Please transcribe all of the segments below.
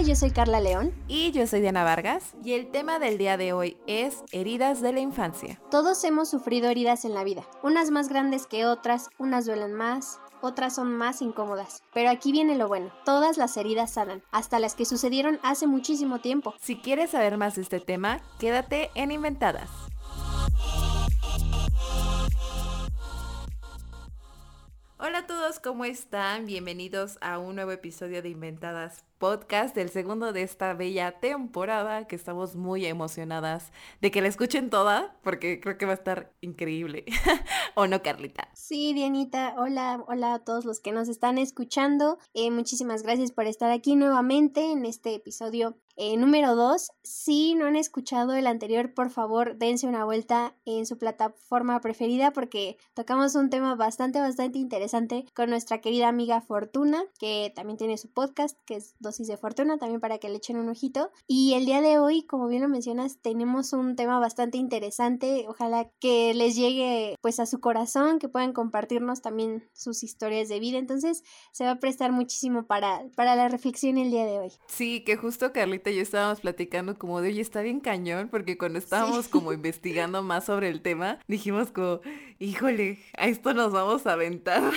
Hola, yo soy Carla León. Y yo soy Diana Vargas. Y el tema del día de hoy es heridas de la infancia. Todos hemos sufrido heridas en la vida, unas más grandes que otras, unas duelen más, otras son más incómodas. Pero aquí viene lo bueno, todas las heridas sanan, hasta las que sucedieron hace muchísimo tiempo. Si quieres saber más de este tema, quédate en Inventadas. Hola a todos, ¿cómo están? Bienvenidos a un nuevo episodio de Inventadas Podcast, el segundo de esta bella temporada, que estamos muy emocionadas de que la escuchen toda, porque creo que va a estar increíble. ¿O no, Carlita? Sí, Dianita, hola, hola a todos los que nos están escuchando. Eh, muchísimas gracias por estar aquí nuevamente en este episodio eh, número 2, si no han escuchado el anterior, por favor dense una vuelta en su plataforma preferida porque tocamos un tema bastante, bastante interesante con nuestra querida amiga Fortuna, que también tiene su podcast, que es Dosis de Fortuna, también para que le echen un ojito. Y el día de hoy, como bien lo mencionas, tenemos un tema bastante interesante. Ojalá que les llegue pues a su corazón, que puedan compartirnos también sus historias de vida. Entonces se va a prestar muchísimo para, para la reflexión el día de hoy. Sí, que justo Carlita y yo estábamos platicando como de, oye, está bien cañón, porque cuando estábamos como investigando más sobre el tema, dijimos como, híjole, a esto nos vamos a aventar.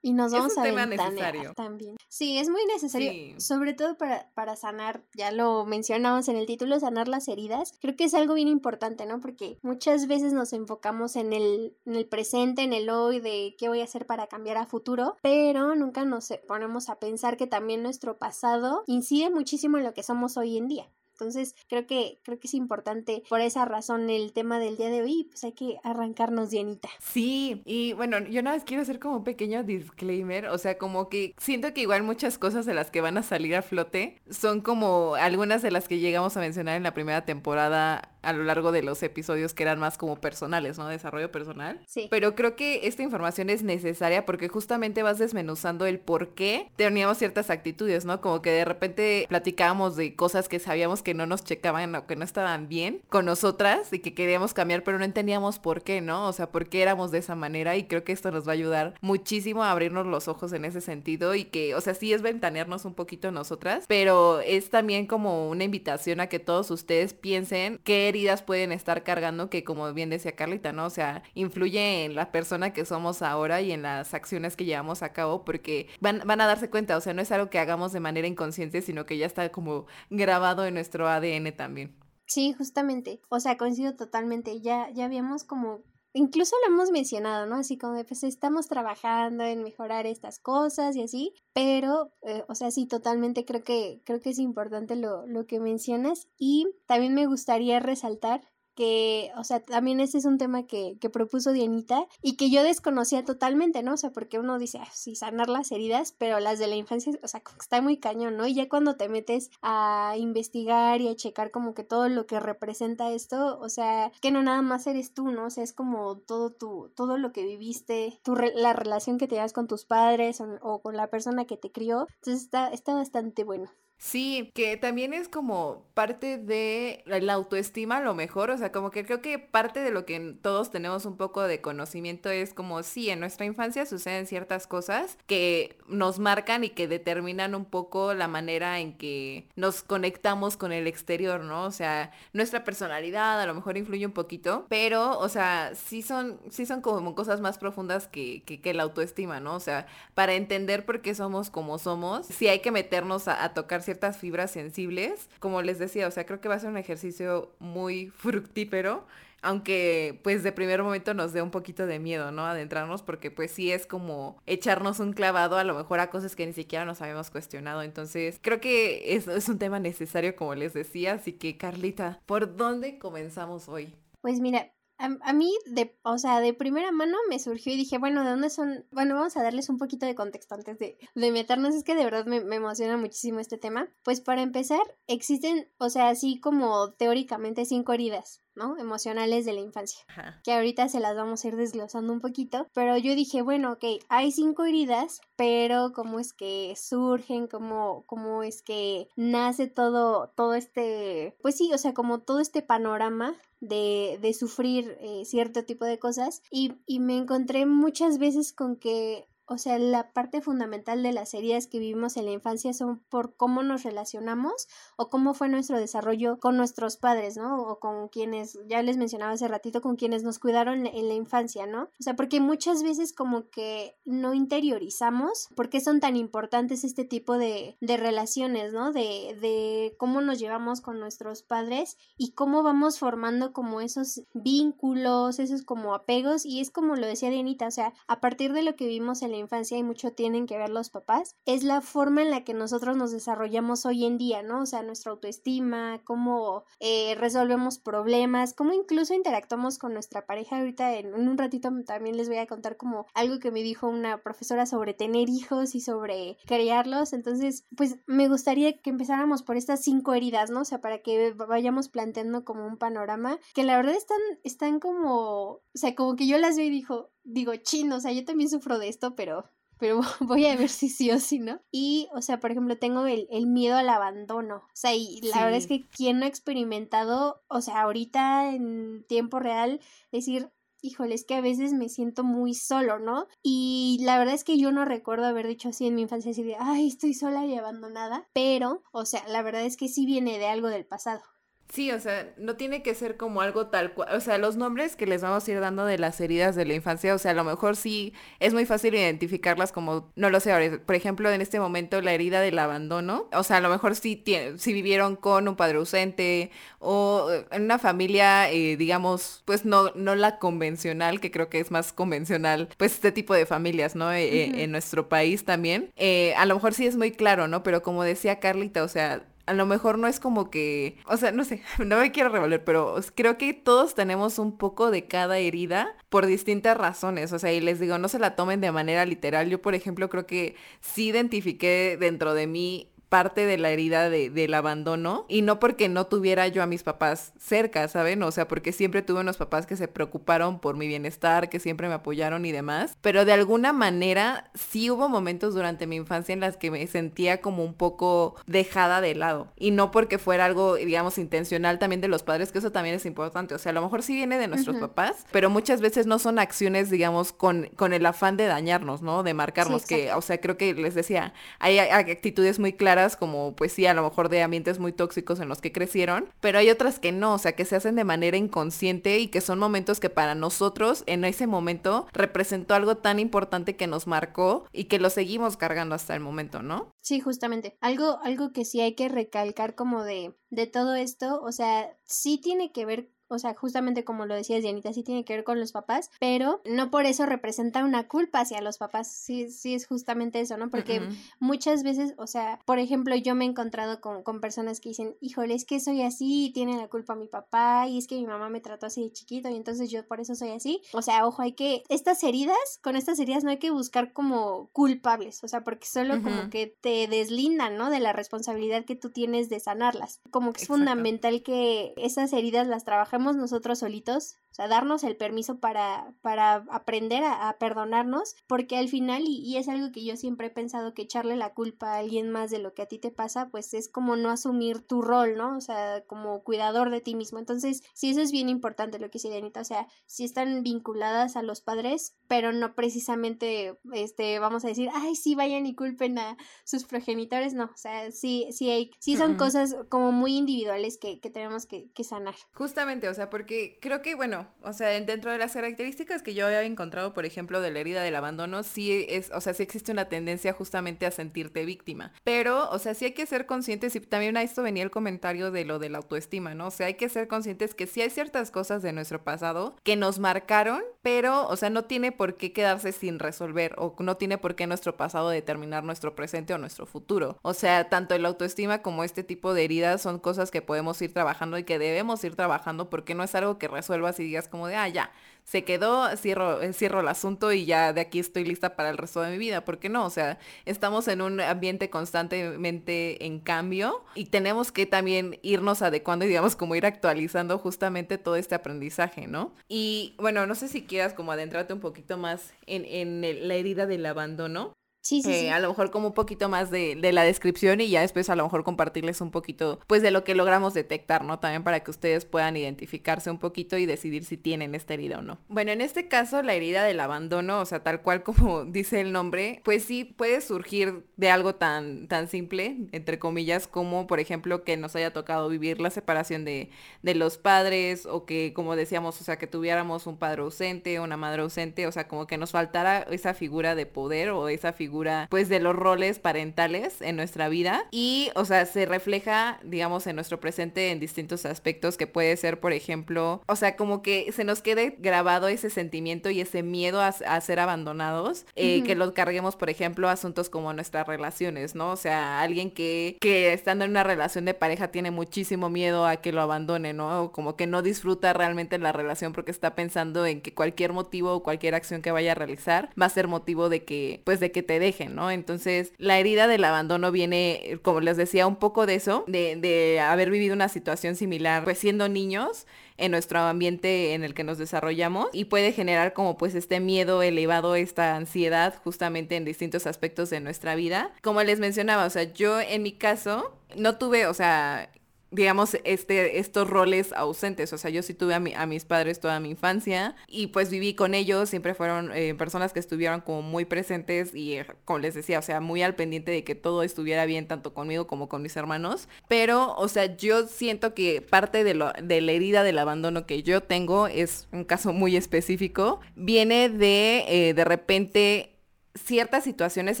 Y nos vamos a tema necesario. también. Sí, es muy necesario, sobre todo para, para sanar, ya lo mencionamos en el título, sanar las heridas. Creo que es algo bien importante, ¿no? Porque muchas veces nos enfocamos en el, en el presente, en el hoy, de qué voy a hacer para cambiar a futuro, pero nunca nos ponemos a pensar que también nuestro pasado incide muchísimo en lo que somos hoy en día. Entonces, creo que, creo que es importante por esa razón el tema del día de hoy, pues hay que arrancarnos llenita. Sí, y bueno, yo nada más quiero hacer como un pequeño disclaimer, o sea, como que siento que igual muchas cosas de las que van a salir a flote son como algunas de las que llegamos a mencionar en la primera temporada a lo largo de los episodios que eran más como personales, ¿no? Desarrollo personal. Sí. Pero creo que esta información es necesaria porque justamente vas desmenuzando el por qué teníamos ciertas actitudes, ¿no? Como que de repente platicábamos de cosas que sabíamos que no nos checaban o que no estaban bien con nosotras y que queríamos cambiar, pero no entendíamos por qué, ¿no? O sea, por qué éramos de esa manera y creo que esto nos va a ayudar muchísimo a abrirnos los ojos en ese sentido y que, o sea, sí es ventanearnos un poquito nosotras, pero es también como una invitación a que todos ustedes piensen qué pueden estar cargando que como bien decía Carlita, ¿no? O sea, influye en la persona que somos ahora y en las acciones que llevamos a cabo porque van, van a darse cuenta, o sea, no es algo que hagamos de manera inconsciente, sino que ya está como grabado en nuestro ADN también. Sí, justamente. O sea, coincido totalmente. Ya, ya habíamos como incluso lo hemos mencionado, ¿no? Así como, pues estamos trabajando en mejorar estas cosas y así, pero, eh, o sea, sí, totalmente creo que, creo que es importante lo, lo que mencionas y también me gustaría resaltar que, o sea, también ese es un tema que, que propuso Dianita y que yo desconocía totalmente, ¿no? O sea, porque uno dice, ah, sí, sanar las heridas, pero las de la infancia, o sea, está muy cañón, ¿no? Y ya cuando te metes a investigar y a checar como que todo lo que representa esto, o sea, que no nada más eres tú, ¿no? O sea, es como todo tu, todo lo que viviste, tu la relación que tenías con tus padres o, o con la persona que te crió, entonces está, está bastante bueno. Sí, que también es como parte de la autoestima a lo mejor, o sea, como que creo que parte de lo que todos tenemos un poco de conocimiento es como sí, en nuestra infancia suceden ciertas cosas que nos marcan y que determinan un poco la manera en que nos conectamos con el exterior, ¿no? O sea, nuestra personalidad a lo mejor influye un poquito, pero, o sea, sí son, sí son como cosas más profundas que, que, la autoestima, ¿no? O sea, para entender por qué somos como somos, sí hay que meternos a, a tocar ciertas fibras sensibles. Como les decía, o sea, creo que va a ser un ejercicio muy fructífero aunque pues de primer momento nos dé un poquito de miedo, ¿no? Adentrarnos porque pues sí es como echarnos un clavado a lo mejor a cosas que ni siquiera nos habíamos cuestionado. Entonces creo que es, es un tema necesario como les decía. Así que Carlita, ¿por dónde comenzamos hoy? Pues mira, a, mí, de, o sea, de primera mano me surgió y dije, bueno, ¿de dónde son? Bueno, vamos a darles un poquito de contexto antes de, de meternos. Es que de verdad me, me, emociona muchísimo este tema. Pues para empezar, existen, o sea, así como teóricamente cinco heridas. ¿No? Emocionales de la infancia. Que ahorita se las vamos a ir desglosando un poquito. Pero yo dije, bueno, ok, hay cinco heridas, pero cómo es que surgen, cómo, cómo es que nace todo, todo este, pues sí, o sea, como todo este panorama de, de sufrir eh, cierto tipo de cosas. Y, y me encontré muchas veces con que o sea, la parte fundamental de las heridas que vivimos en la infancia son por cómo nos relacionamos o cómo fue nuestro desarrollo con nuestros padres, ¿no? O con quienes, ya les mencionaba hace ratito, con quienes nos cuidaron en la infancia, ¿no? O sea, porque muchas veces como que no interiorizamos por qué son tan importantes este tipo de, de relaciones, ¿no? De, de cómo nos llevamos con nuestros padres y cómo vamos formando como esos vínculos, esos como apegos y es como lo decía Dianita, o sea, a partir de lo que vimos en la infancia y mucho tienen que ver los papás, es la forma en la que nosotros nos desarrollamos hoy en día, ¿no? O sea, nuestra autoestima, cómo eh, resolvemos problemas, cómo incluso interactuamos con nuestra pareja. Ahorita en, un ratito también les voy a contar como algo que me dijo una profesora sobre tener hijos y sobre criarlos. Entonces, pues me gustaría que empezáramos por estas cinco heridas, ¿no? O sea, para que vayamos planteando como un panorama que la verdad están, están como, o sea, como que yo las veo y digo, digo, chino, o sea, yo también sufro de esto, pero pero voy a ver si sí o si no. Y, o sea, por ejemplo, tengo el, el miedo al abandono. O sea, y la verdad es que quien no ha experimentado, o sea, ahorita en tiempo real, decir, híjole, es que a veces me siento muy solo, ¿no? Y la verdad es que yo no recuerdo haber dicho así en mi infancia, así de, ay, estoy sola y abandonada, pero, o sea, la verdad es que sí viene de algo del pasado. Sí, o sea, no tiene que ser como algo tal cual, o sea, los nombres que les vamos a ir dando de las heridas de la infancia, o sea, a lo mejor sí es muy fácil identificarlas como, no lo sé, por ejemplo, en este momento la herida del abandono, o sea, a lo mejor sí, tiene, si vivieron con un padre ausente o en una familia, eh, digamos, pues no, no la convencional, que creo que es más convencional, pues este tipo de familias, ¿no? Eh, en nuestro país también, eh, a lo mejor sí es muy claro, ¿no? Pero como decía Carlita, o sea, a lo mejor no es como que, o sea, no sé, no me quiero revolver, pero creo que todos tenemos un poco de cada herida por distintas razones, o sea, y les digo, no se la tomen de manera literal. Yo, por ejemplo, creo que sí identifiqué dentro de mí parte de la herida de, del abandono y no porque no tuviera yo a mis papás cerca, ¿saben? O sea, porque siempre tuve unos papás que se preocuparon por mi bienestar, que siempre me apoyaron y demás, pero de alguna manera sí hubo momentos durante mi infancia en las que me sentía como un poco dejada de lado y no porque fuera algo, digamos, intencional también de los padres, que eso también es importante, o sea, a lo mejor sí viene de nuestros papás, pero muchas veces no son acciones, digamos, con, con el afán de dañarnos, ¿no? De marcarnos, que, o sea, creo que les decía, hay actitudes muy claras como pues sí, a lo mejor de ambientes muy tóxicos en los que crecieron, pero hay otras que no, o sea, que se hacen de manera inconsciente y que son momentos que para nosotros en ese momento representó algo tan importante que nos marcó y que lo seguimos cargando hasta el momento, ¿no? Sí, justamente. Algo, algo que sí hay que recalcar como de, de todo esto, o sea, sí tiene que ver o sea, justamente como lo decías, Dianita, sí tiene que ver con los papás, pero no por eso representa una culpa hacia los papás. Sí, sí es justamente eso, ¿no? Porque muchas veces, o sea, por ejemplo, yo me he encontrado con, con, personas que dicen, híjole, es que soy así y tiene la culpa mi papá y es que mi mamá me trató así de chiquito y entonces yo por eso soy así. O sea, ojo, hay que, estas heridas, con estas heridas no hay que buscar como culpables, o sea, porque solo como que te deslindan, ¿no? De la responsabilidad que tú tienes de sanarlas. Como que es fundamental que esas heridas las trabajemos nosotros solitos, o sea, darnos el permiso para, para aprender a, perdonarnos, porque al final, y, es algo que yo siempre he pensado, que echarle la culpa a alguien más de lo que a ti te pasa, pues es como no asumir tu rol, ¿no? O sea, como cuidador de ti mismo. Entonces, sí, eso es bien importante lo que dice Dianita, o sea, si están vinculadas a los padres, pero no precisamente, este, vamos a decir, ay, sí, vayan y culpen a sus progenitores, no, o sea, sí, sí hay, sí son cosas como muy individuales que, que tenemos que, que sanar. Justamente, o sea, porque creo que, bueno, o sea, dentro de las características que yo había encontrado, por ejemplo, de la herida del abandono, sí es, o sea, sí existe una tendencia justamente a sentirte víctima. Pero, o sea, sí hay que ser conscientes, y también a esto venía el comentario de lo de la autoestima, ¿no? O sea, hay que ser conscientes que sí hay ciertas cosas de nuestro pasado que nos marcaron, pero, o sea, no tiene por qué quedarse sin resolver, o no tiene por qué nuestro pasado determinar nuestro presente o nuestro futuro. O sea, tanto el autoestima como este tipo de heridas son cosas que podemos ir trabajando y que debemos ir trabajando porque no es algo que resuelvas y digas como de, ah, ya, se quedó, cierro, eh, cierro el asunto y ya de aquí estoy lista para el resto de mi vida. ¿Por qué no? O sea, estamos en un ambiente constantemente en cambio y tenemos que también irnos adecuando y digamos como ir actualizando justamente todo este aprendizaje, ¿no? Y bueno, no sé si quieras como adentrarte un poquito más en, en la herida del abandono. Sí, sí, eh, A lo mejor como un poquito más de, de, la descripción y ya después a lo mejor compartirles un poquito, pues de lo que logramos detectar, ¿no? También para que ustedes puedan identificarse un poquito y decidir si tienen esta herida o no. Bueno, en este caso, la herida del abandono, o sea, tal cual como dice el nombre, pues sí puede surgir de algo tan, tan simple, entre comillas, como por ejemplo que nos haya tocado vivir la separación de, de los padres o que, como decíamos, o sea, que tuviéramos un padre ausente, una madre ausente, o sea, como que nos faltara esa figura de poder o esa figura pues de los roles parentales en nuestra vida. Y o sea se refleja digamos en nuestro presente en distintos aspectos que puede ser por ejemplo o sea como que se nos quede grabado ese sentimiento y ese miedo a, ser abandonados eh, que lo carguemos por ejemplo asuntos como nuestras relaciones no o sea alguien que que estando en una relación de pareja tiene muchísimo miedo a que lo abandone no o como que no disfruta realmente la relación porque está pensando en que cualquier motivo o cualquier acción que vaya a realizar va a ser motivo de que pues de que te dejen, ¿no? Entonces, la herida del abandono viene, como les decía, un poco de eso, de, de haber vivido una situación similar, pues siendo niños en nuestro ambiente en el que nos desarrollamos y puede generar como pues este miedo elevado, esta ansiedad justamente en distintos aspectos de nuestra vida. Como les mencionaba, o sea, yo en mi caso no tuve, o sea, digamos, este, estos roles ausentes. O sea, yo sí tuve a, a mis padres toda mi infancia y pues viví con ellos, siempre fueron eh, personas que estuvieron como muy presentes y, eh, como les decía, o sea, muy al pendiente de que todo estuviera bien tanto conmigo como con mis hermanos. Pero, o sea, yo siento que parte de, lo, de la herida del abandono que yo tengo es un caso muy específico. Viene de, eh, de repente, ciertas situaciones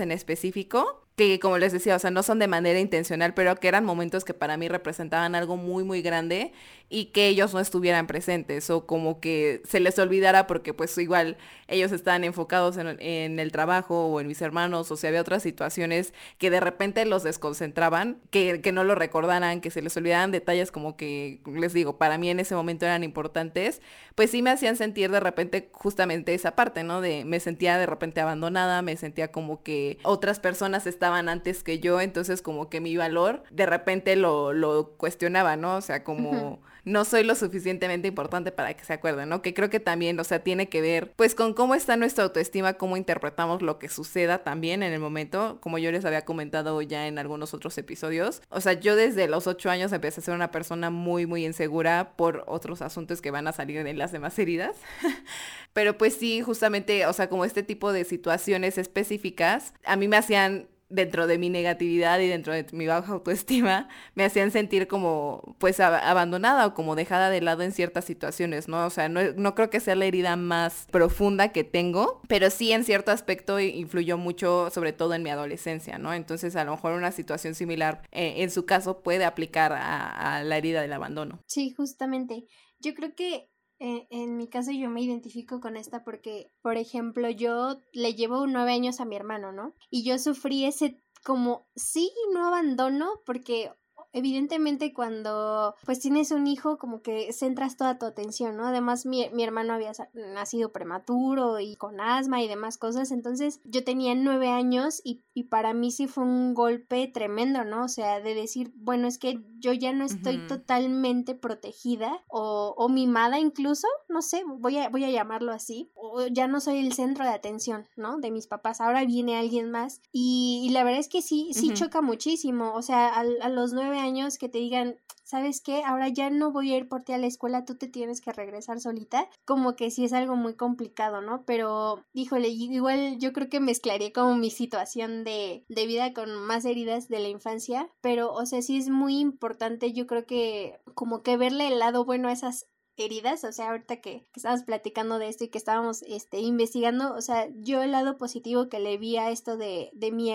en específico que como les decía, o sea, no son de manera intencional, pero que eran momentos que para mí representaban algo muy, muy grande y que ellos no estuvieran presentes o como que se les olvidara porque pues igual ellos estaban enfocados en, el trabajo o en mis hermanos o si había otras situaciones que de repente los desconcentraban, que, que no lo recordaran, que se les olvidaran detalles como que, les digo, para mí en ese momento eran importantes, pues sí me hacían sentir de repente justamente esa parte, ¿no? De me sentía de repente abandonada, me sentía como que otras personas estaban antes que yo, entonces como que mi valor de repente lo, lo cuestionaba, ¿no? O sea, como no soy lo suficientemente importante para que se acuerden, ¿no? Que creo que también, o sea, tiene que ver pues con cómo está nuestra autoestima, cómo interpretamos lo que suceda también en el momento, como yo les había comentado ya en algunos otros episodios. O sea, yo desde los ocho años empecé a ser una persona muy, muy insegura por otros asuntos que van a salir en las demás heridas. Pero pues sí, justamente, o sea, como este tipo de situaciones específicas, a mí me hacían dentro de mi negatividad y dentro de mi baja autoestima, me hacían sentir como pues abandonada o como dejada de lado en ciertas situaciones, ¿no? O sea, no, no, creo que sea la herida más profunda que tengo, pero sí en cierto aspecto influyó mucho, sobre todo en mi adolescencia, ¿no? Entonces a lo mejor una situación similar eh, en su caso puede aplicar a, a la herida del abandono. Sí, justamente. Yo creo que eh, en mi caso yo me identifico con esta porque, por ejemplo, yo le llevo nueve años a mi hermano, ¿no? Y yo sufrí ese como sí no abandono porque evidentemente cuando pues tienes un hijo como que centras toda tu atención, ¿no? Además mi, mi, hermano había nacido prematuro y con asma y demás cosas, entonces yo tenía nueve años y, y para mí sí fue un golpe tremendo, ¿no? O sea, de decir, bueno, es que yo ya no estoy totalmente protegida o, o, mimada incluso, no sé, voy a, voy a llamarlo así, o ya no soy el centro de atención, ¿no? De mis papás, ahora viene alguien más y, y la verdad es que sí, sí choca muchísimo, o sea, a, a los nueve años que te digan, ¿sabes qué? Ahora ya no voy a ir por ti a la escuela, tú te tienes que regresar solita. Como que sí es algo muy complicado, ¿no? Pero, híjole, igual yo creo que mezclaría como mi situación de, de vida con más heridas de la infancia. Pero, o sea, sí es muy importante, yo creo que como que verle el lado bueno a esas heridas, o sea, ahorita que, que estábamos platicando de esto y que estábamos este, investigando, o sea, yo el lado positivo que le vi a esto de, de mi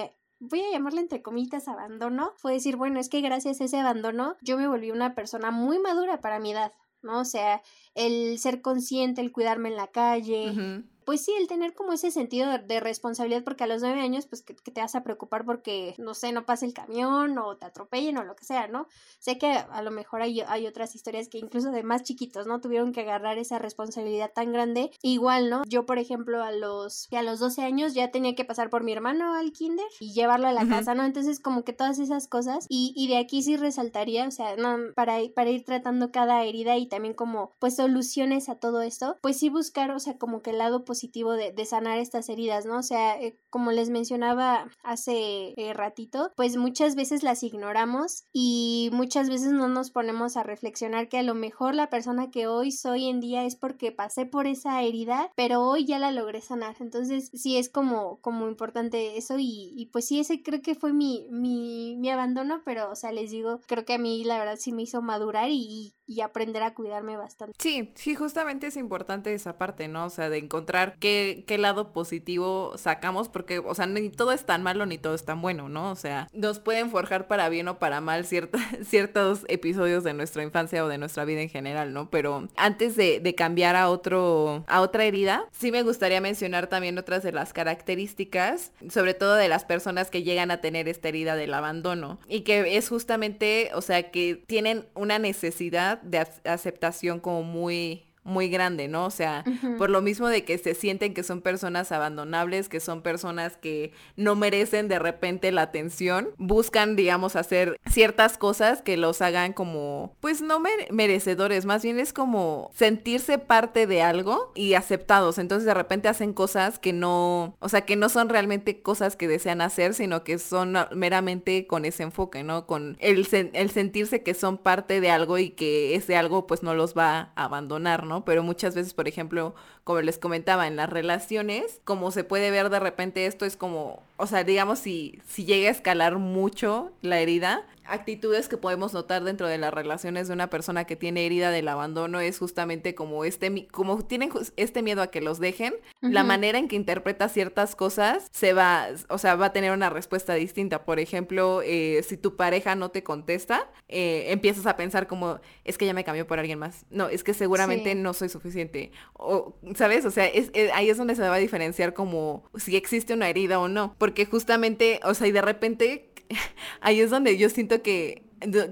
voy a llamarle entre comillas abandono, fue decir, bueno, es que gracias a ese abandono yo me volví una persona muy madura para mi edad, ¿no? O sea, el ser consciente, el cuidarme en la calle, pues sí, el tener como ese sentido de, responsabilidad, porque a los nueve años, pues que, te vas a preocupar porque, no sé, no pase el camión o te atropellen o lo que sea, ¿no? Sé que a lo mejor hay, hay otras historias que incluso de más chiquitos, ¿no? Tuvieron que agarrar esa responsabilidad tan grande. Igual, ¿no? Yo, por ejemplo, a los, a los 12 años ya tenía que pasar por mi hermano al kinder y llevarlo a la casa, ¿no? Entonces, como que todas esas cosas. Y, y de aquí sí resaltaría, o sea, no, para, para ir tratando cada herida y también como, pues, soluciones a todo esto, pues sí buscar, o sea, como que el lado positivo de, de sanar estas heridas, ¿no? O sea, eh, como les mencionaba hace eh, ratito, pues muchas veces las ignoramos y muchas veces no nos ponemos a reflexionar que a lo mejor la persona que hoy soy en día es porque pasé por esa herida, pero hoy ya la logré sanar. Entonces, sí es como, como importante eso y, y pues sí, ese creo que fue mi, mi, mi abandono, pero, o sea, les digo, creo que a mí la verdad sí me hizo madurar y, y aprender a cuidarme bastante. Sí, sí, justamente es importante esa parte, ¿no? O sea, de encontrar qué, qué lado positivo sacamos, porque, o sea, ni todo es tan malo ni todo es tan bueno, ¿no? O sea, nos pueden forjar para bien o para mal ciertos episodios de nuestra infancia o de nuestra vida en general, ¿no? Pero antes de, de cambiar a otro, a otra herida, sí me gustaría mencionar también otras de las características, sobre todo de las personas que llegan a tener esta herida del abandono, y que es justamente, o sea, que tienen una necesidad de aceptación como muy muy grande, ¿no? O sea, por lo mismo de que se sienten que son personas abandonables, que son personas que no merecen de repente la atención, buscan, digamos, hacer ciertas cosas que los hagan como, pues no merecedores, más bien es como sentirse parte de algo y aceptados. Entonces de repente hacen cosas que no, o sea, que no son realmente cosas que desean hacer, sino que son meramente con ese enfoque, ¿no? Con el, el sentirse que son parte de algo y que ese algo pues no los va a abandonar, ¿no? Pero muchas veces, por ejemplo, como les comentaba, en las relaciones, como se puede ver de repente esto es como, o sea, digamos, si, si llega a escalar mucho la herida, actitudes que podemos notar dentro de las relaciones de una persona que tiene herida del abandono es justamente como este, como tienen este miedo a que los dejen, la manera en que interpreta ciertas cosas se va, o sea, va a tener una respuesta distinta. Por ejemplo, eh, si tu pareja no te contesta, eh, empiezas a pensar como, es que ya me cambió por alguien más. No, es que seguramente no soy suficiente. O, ¿sabes? O sea, es, eh, ahí es donde se va a diferenciar como si existe una herida o no. Porque justamente, o sea, y de repente ahí es donde yo siento que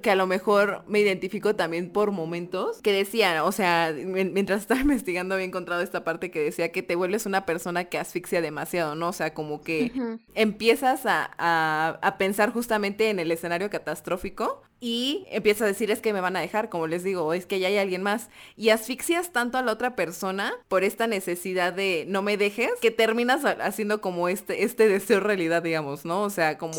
que a lo mejor me identifico también por momentos que decía, o sea, mientras estaba investigando había encontrado esta parte que decía que te vuelves una persona que asfixia demasiado, ¿no? O sea, como que empiezas a, a, pensar justamente en el escenario catastrófico y empieza a decir es que me van a dejar, como les digo, o es que ya hay alguien más. Y asfixias tanto a la otra persona por esta necesidad de no me dejes, que terminas haciendo como este, este deseo realidad, digamos, ¿no? O sea, como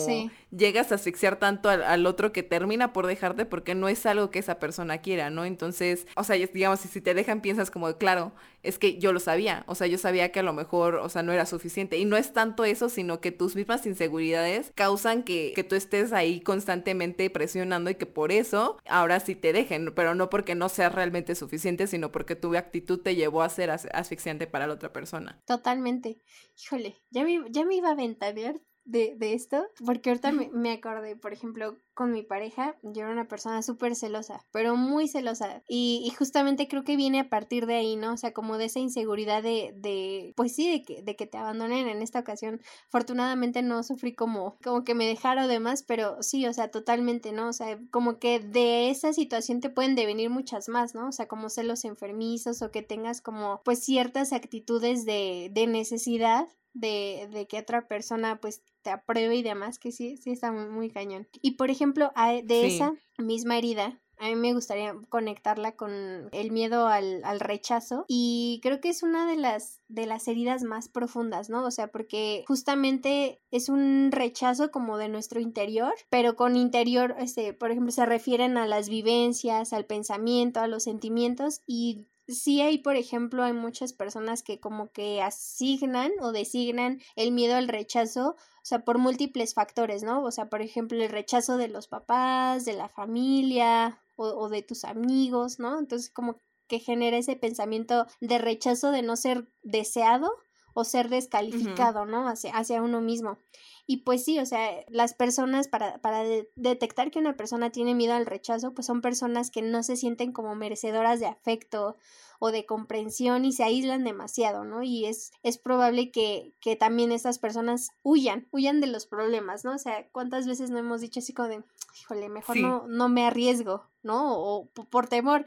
llegas a asfixiar tanto al, otro que termina por dejarte porque no es algo que esa persona quiera, ¿no? Entonces, o sea, digamos, si te dejan piensas como, claro, es que yo lo sabía, o sea, yo sabía que a lo mejor, o sea, no era suficiente. Y no es tanto eso, sino que tus mismas inseguridades causan que, que tú estés ahí constantemente presionando y que por eso ahora sí te dejen, pero no porque no seas realmente suficiente, sino porque tu actitud te llevó a ser asfixiante para la otra persona. Totalmente. Híjole, ya me, ya me iba a ventanear de, de esto, porque ahorita me, me, acordé, por ejemplo, con mi pareja, yo era una persona súper celosa, pero muy celosa, y, y, justamente creo que viene a partir de ahí, ¿no? O sea, como de esa inseguridad de, de pues sí, de que, de que te abandonen en esta ocasión. Afortunadamente no sufrí como, como que me dejaron demás, pero sí, o sea, totalmente, ¿no? O sea, como que de esa situación te pueden devenir muchas más, ¿no? O sea, como celos enfermizos o que tengas como, pues ciertas actitudes de, de necesidad de, de que otra persona pues te apruebe y demás, que sí, sí está muy, cañón. Y por ejemplo, de esa misma herida, a mí me gustaría conectarla con el miedo al, al, rechazo y creo que es una de las de las heridas más profundas, ¿no? O sea, porque justamente es un rechazo como de nuestro interior, pero con interior, este, por ejemplo, se refieren a las vivencias, al pensamiento, a los sentimientos y sí hay, por ejemplo, hay muchas personas que como que asignan o designan el miedo al rechazo, o sea, por múltiples factores, ¿no? O sea, por ejemplo, el rechazo de los papás, de la familia o, o de tus amigos, ¿no? Entonces, como que genera ese pensamiento de rechazo de no ser deseado o ser descalificado, ¿no? Hacia, hacia uno mismo. Y pues sí, o sea, las personas para, para detectar que una persona tiene miedo al rechazo, pues son personas que no se sienten como merecedoras de afecto o de comprensión y se aíslan demasiado, ¿no? Y es, es probable que, que también estas personas huyan, huyan de los problemas, ¿no? O sea, ¿cuántas veces no hemos dicho así como de, híjole, mejor no, no me arriesgo, ¿no? O por temor,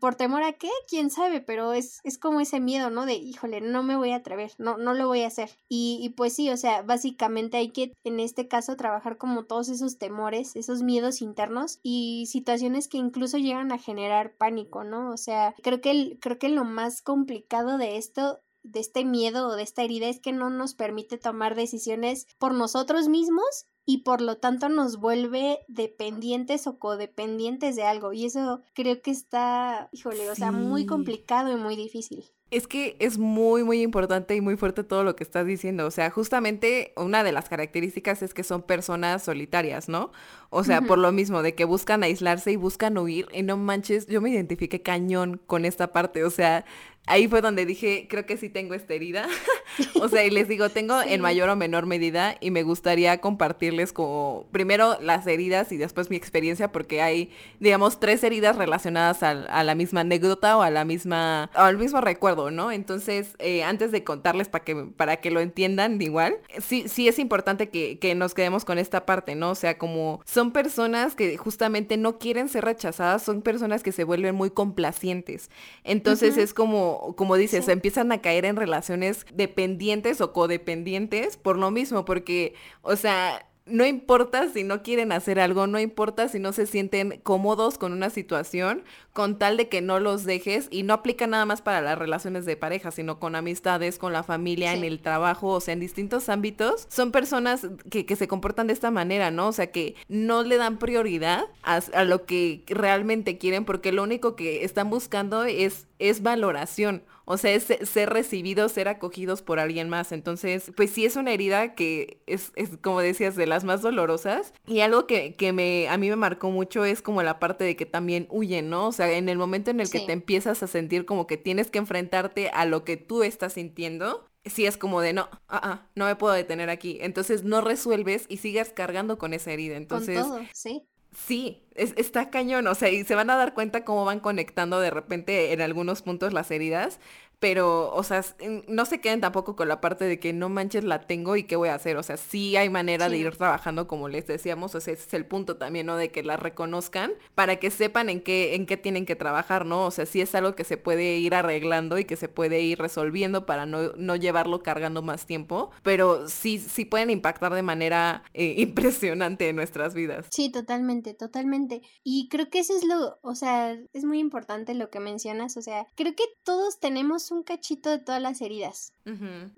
¿por temor a qué? ¿Quién sabe? Pero es, es como ese miedo, ¿no? De, híjole, no me voy a atrever, no, no lo voy a hacer. Y, y pues sí, o sea, básicamente hay que en este caso trabajar como todos esos temores, esos miedos internos y situaciones que incluso llegan a generar pánico, ¿no? O sea, creo que, el, creo que lo más complicado de esto de este miedo o de esta herida es que no nos permite tomar decisiones por nosotros mismos y por lo tanto nos vuelve dependientes o codependientes de algo. Y eso creo que está, híjole, o sea, muy complicado y muy difícil. Es que es muy, muy importante y muy fuerte todo lo que estás diciendo. O sea, justamente una de las características es que son personas solitarias, ¿no? O sea, por lo mismo, de que buscan aislarse y buscan huir. Y no manches, yo me identifiqué cañón con esta parte. O sea, ahí fue donde dije, creo que sí tengo esta herida. o sea, y les digo, tengo en mayor o menor medida y me gustaría compartirles como primero las heridas y después mi experiencia porque hay, digamos, tres heridas relacionadas a, la misma anécdota o a la misma, o al mismo recuerdo, ¿no? Entonces, eh, antes de contarles para que, para que lo entiendan igual, sí, sí es importante que, que nos quedemos con esta parte, ¿no? O sea, como son personas que justamente no quieren ser rechazadas, son personas que se vuelven muy complacientes. Entonces es como como, dices, empiezan a caer en relaciones dependientes o codependientes por lo mismo, porque, o sea, no importa si no quieren hacer algo, no importa si no se sienten cómodos con una situación, con tal de que no los dejes y no aplica nada más para las relaciones de pareja, sino con amistades, con la familia, en el trabajo, o sea, en distintos ámbitos, son personas que, que, se comportan de esta manera, ¿no? O sea, que no le dan prioridad a, a lo que realmente quieren porque lo único que están buscando es, es valoración. O sea, es ser recibidos, ser acogidos por alguien más. Entonces, pues sí es una herida que es, es como decías, de las más dolorosas. Y algo que, que, me, a mí me marcó mucho es como la parte de que también huyen, ¿no? O sea, en el momento en el que te empiezas a sentir como que tienes que enfrentarte a lo que tú estás sintiendo, sí es como de no, ah, ah, no me puedo detener aquí. Entonces no resuelves y sigues cargando con esa herida. Entonces, con todo, sí. Sí, es, está cañón, o sea, y se van a dar cuenta cómo van conectando de repente en algunos puntos las heridas, pero, o sea, no se queden tampoco con la parte de que no manches la tengo y qué voy a hacer, o sea, sí hay manera de ir trabajando como les decíamos, o sea, ese es el punto también, ¿no? De que la reconozcan para que sepan en qué, en qué tienen que trabajar, ¿no? O sea, sí es algo que se puede ir arreglando y que se puede ir resolviendo para no, no llevarlo cargando más tiempo, pero sí, sí pueden impactar de manera eh, impresionante en nuestras vidas. Sí, totalmente, totalmente. Y creo que eso es lo, o sea, es muy importante lo que mencionas, o sea, creo que todos tenemos un cachito de todas las heridas.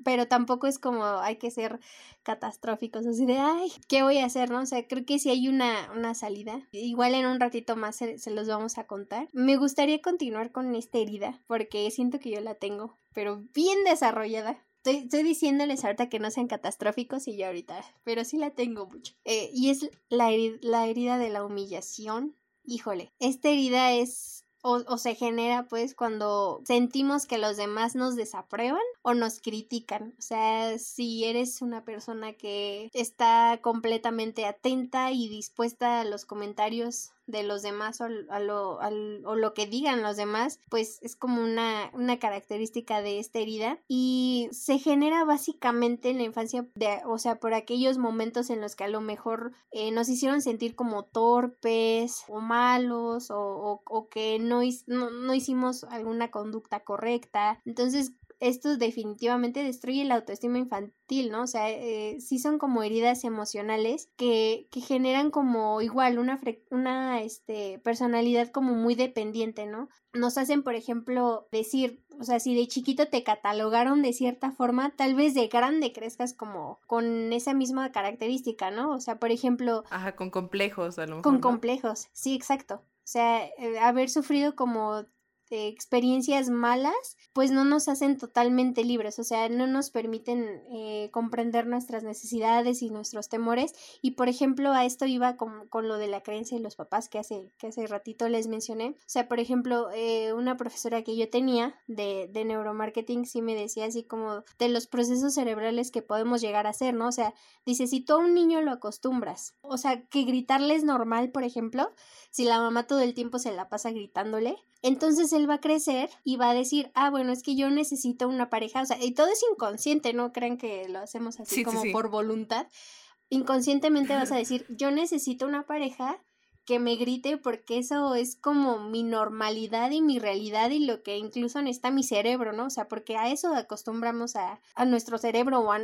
Pero tampoco es como hay que ser catastróficos, así de, ay, ¿qué voy a hacer? ¿No? O sea, creo que si hay una, una salida. Igual en un ratito más se, se los vamos a contar. Me gustaría continuar con esta herida, porque siento que yo la tengo, pero bien desarrollada. Estoy, estoy, diciéndoles ahorita que no sean catastróficos y yo ahorita, pero sí la tengo mucho. Eh, y es la, la herida de la humillación. Híjole, esta herida es o, se genera pues cuando sentimos que los demás nos desaprueban o nos critican. O sea, si eres una persona que está completamente atenta y dispuesta a los comentarios de los demás o, a lo, o lo que digan los demás, pues es como una, una característica de esta herida y se genera básicamente en la infancia, de, o sea, por aquellos momentos en los que a lo mejor eh, nos hicieron sentir como torpes o malos o, o, que no, no, no hicimos alguna conducta correcta. Entonces, esto definitivamente destruye la autoestima infantil, ¿no? O sea, eh, sí son como heridas emocionales que, que generan como igual una, una este, personalidad como muy dependiente, ¿no? Nos hacen, por ejemplo, decir, o sea, si de chiquito te catalogaron de cierta forma, tal vez de grande crezcas como con esa misma característica, ¿no? O sea, por ejemplo... Ajá, con complejos a lo mejor. Con complejos, sí, exacto. O sea, eh, haber sufrido como experiencias malas, pues no nos hacen totalmente libres, o sea, no nos permiten eh, comprender nuestras necesidades y nuestros temores. Y por ejemplo, a esto iba con, con, lo de la creencia de los papás que hace, que hace ratito les mencioné. O sea, por ejemplo, eh, una profesora que yo tenía de, de neuromarketing sí me decía así como de los procesos cerebrales que podemos llegar a hacer, ¿no? O sea, dice, si tú a un niño lo acostumbras, o sea, que gritarle es normal, por ejemplo, si la mamá todo el tiempo se la pasa gritándole, entonces él va a crecer y va a decir, ah, bueno, es que yo necesito una pareja, o sea, y todo es inconsciente, no crean que lo hacemos así como por voluntad. Inconscientemente vas a decir, yo necesito una pareja que me grite porque eso es como mi normalidad y mi realidad y lo que incluso está mi cerebro, ¿no? O sea, porque a eso acostumbramos a, a nuestro cerebro o a,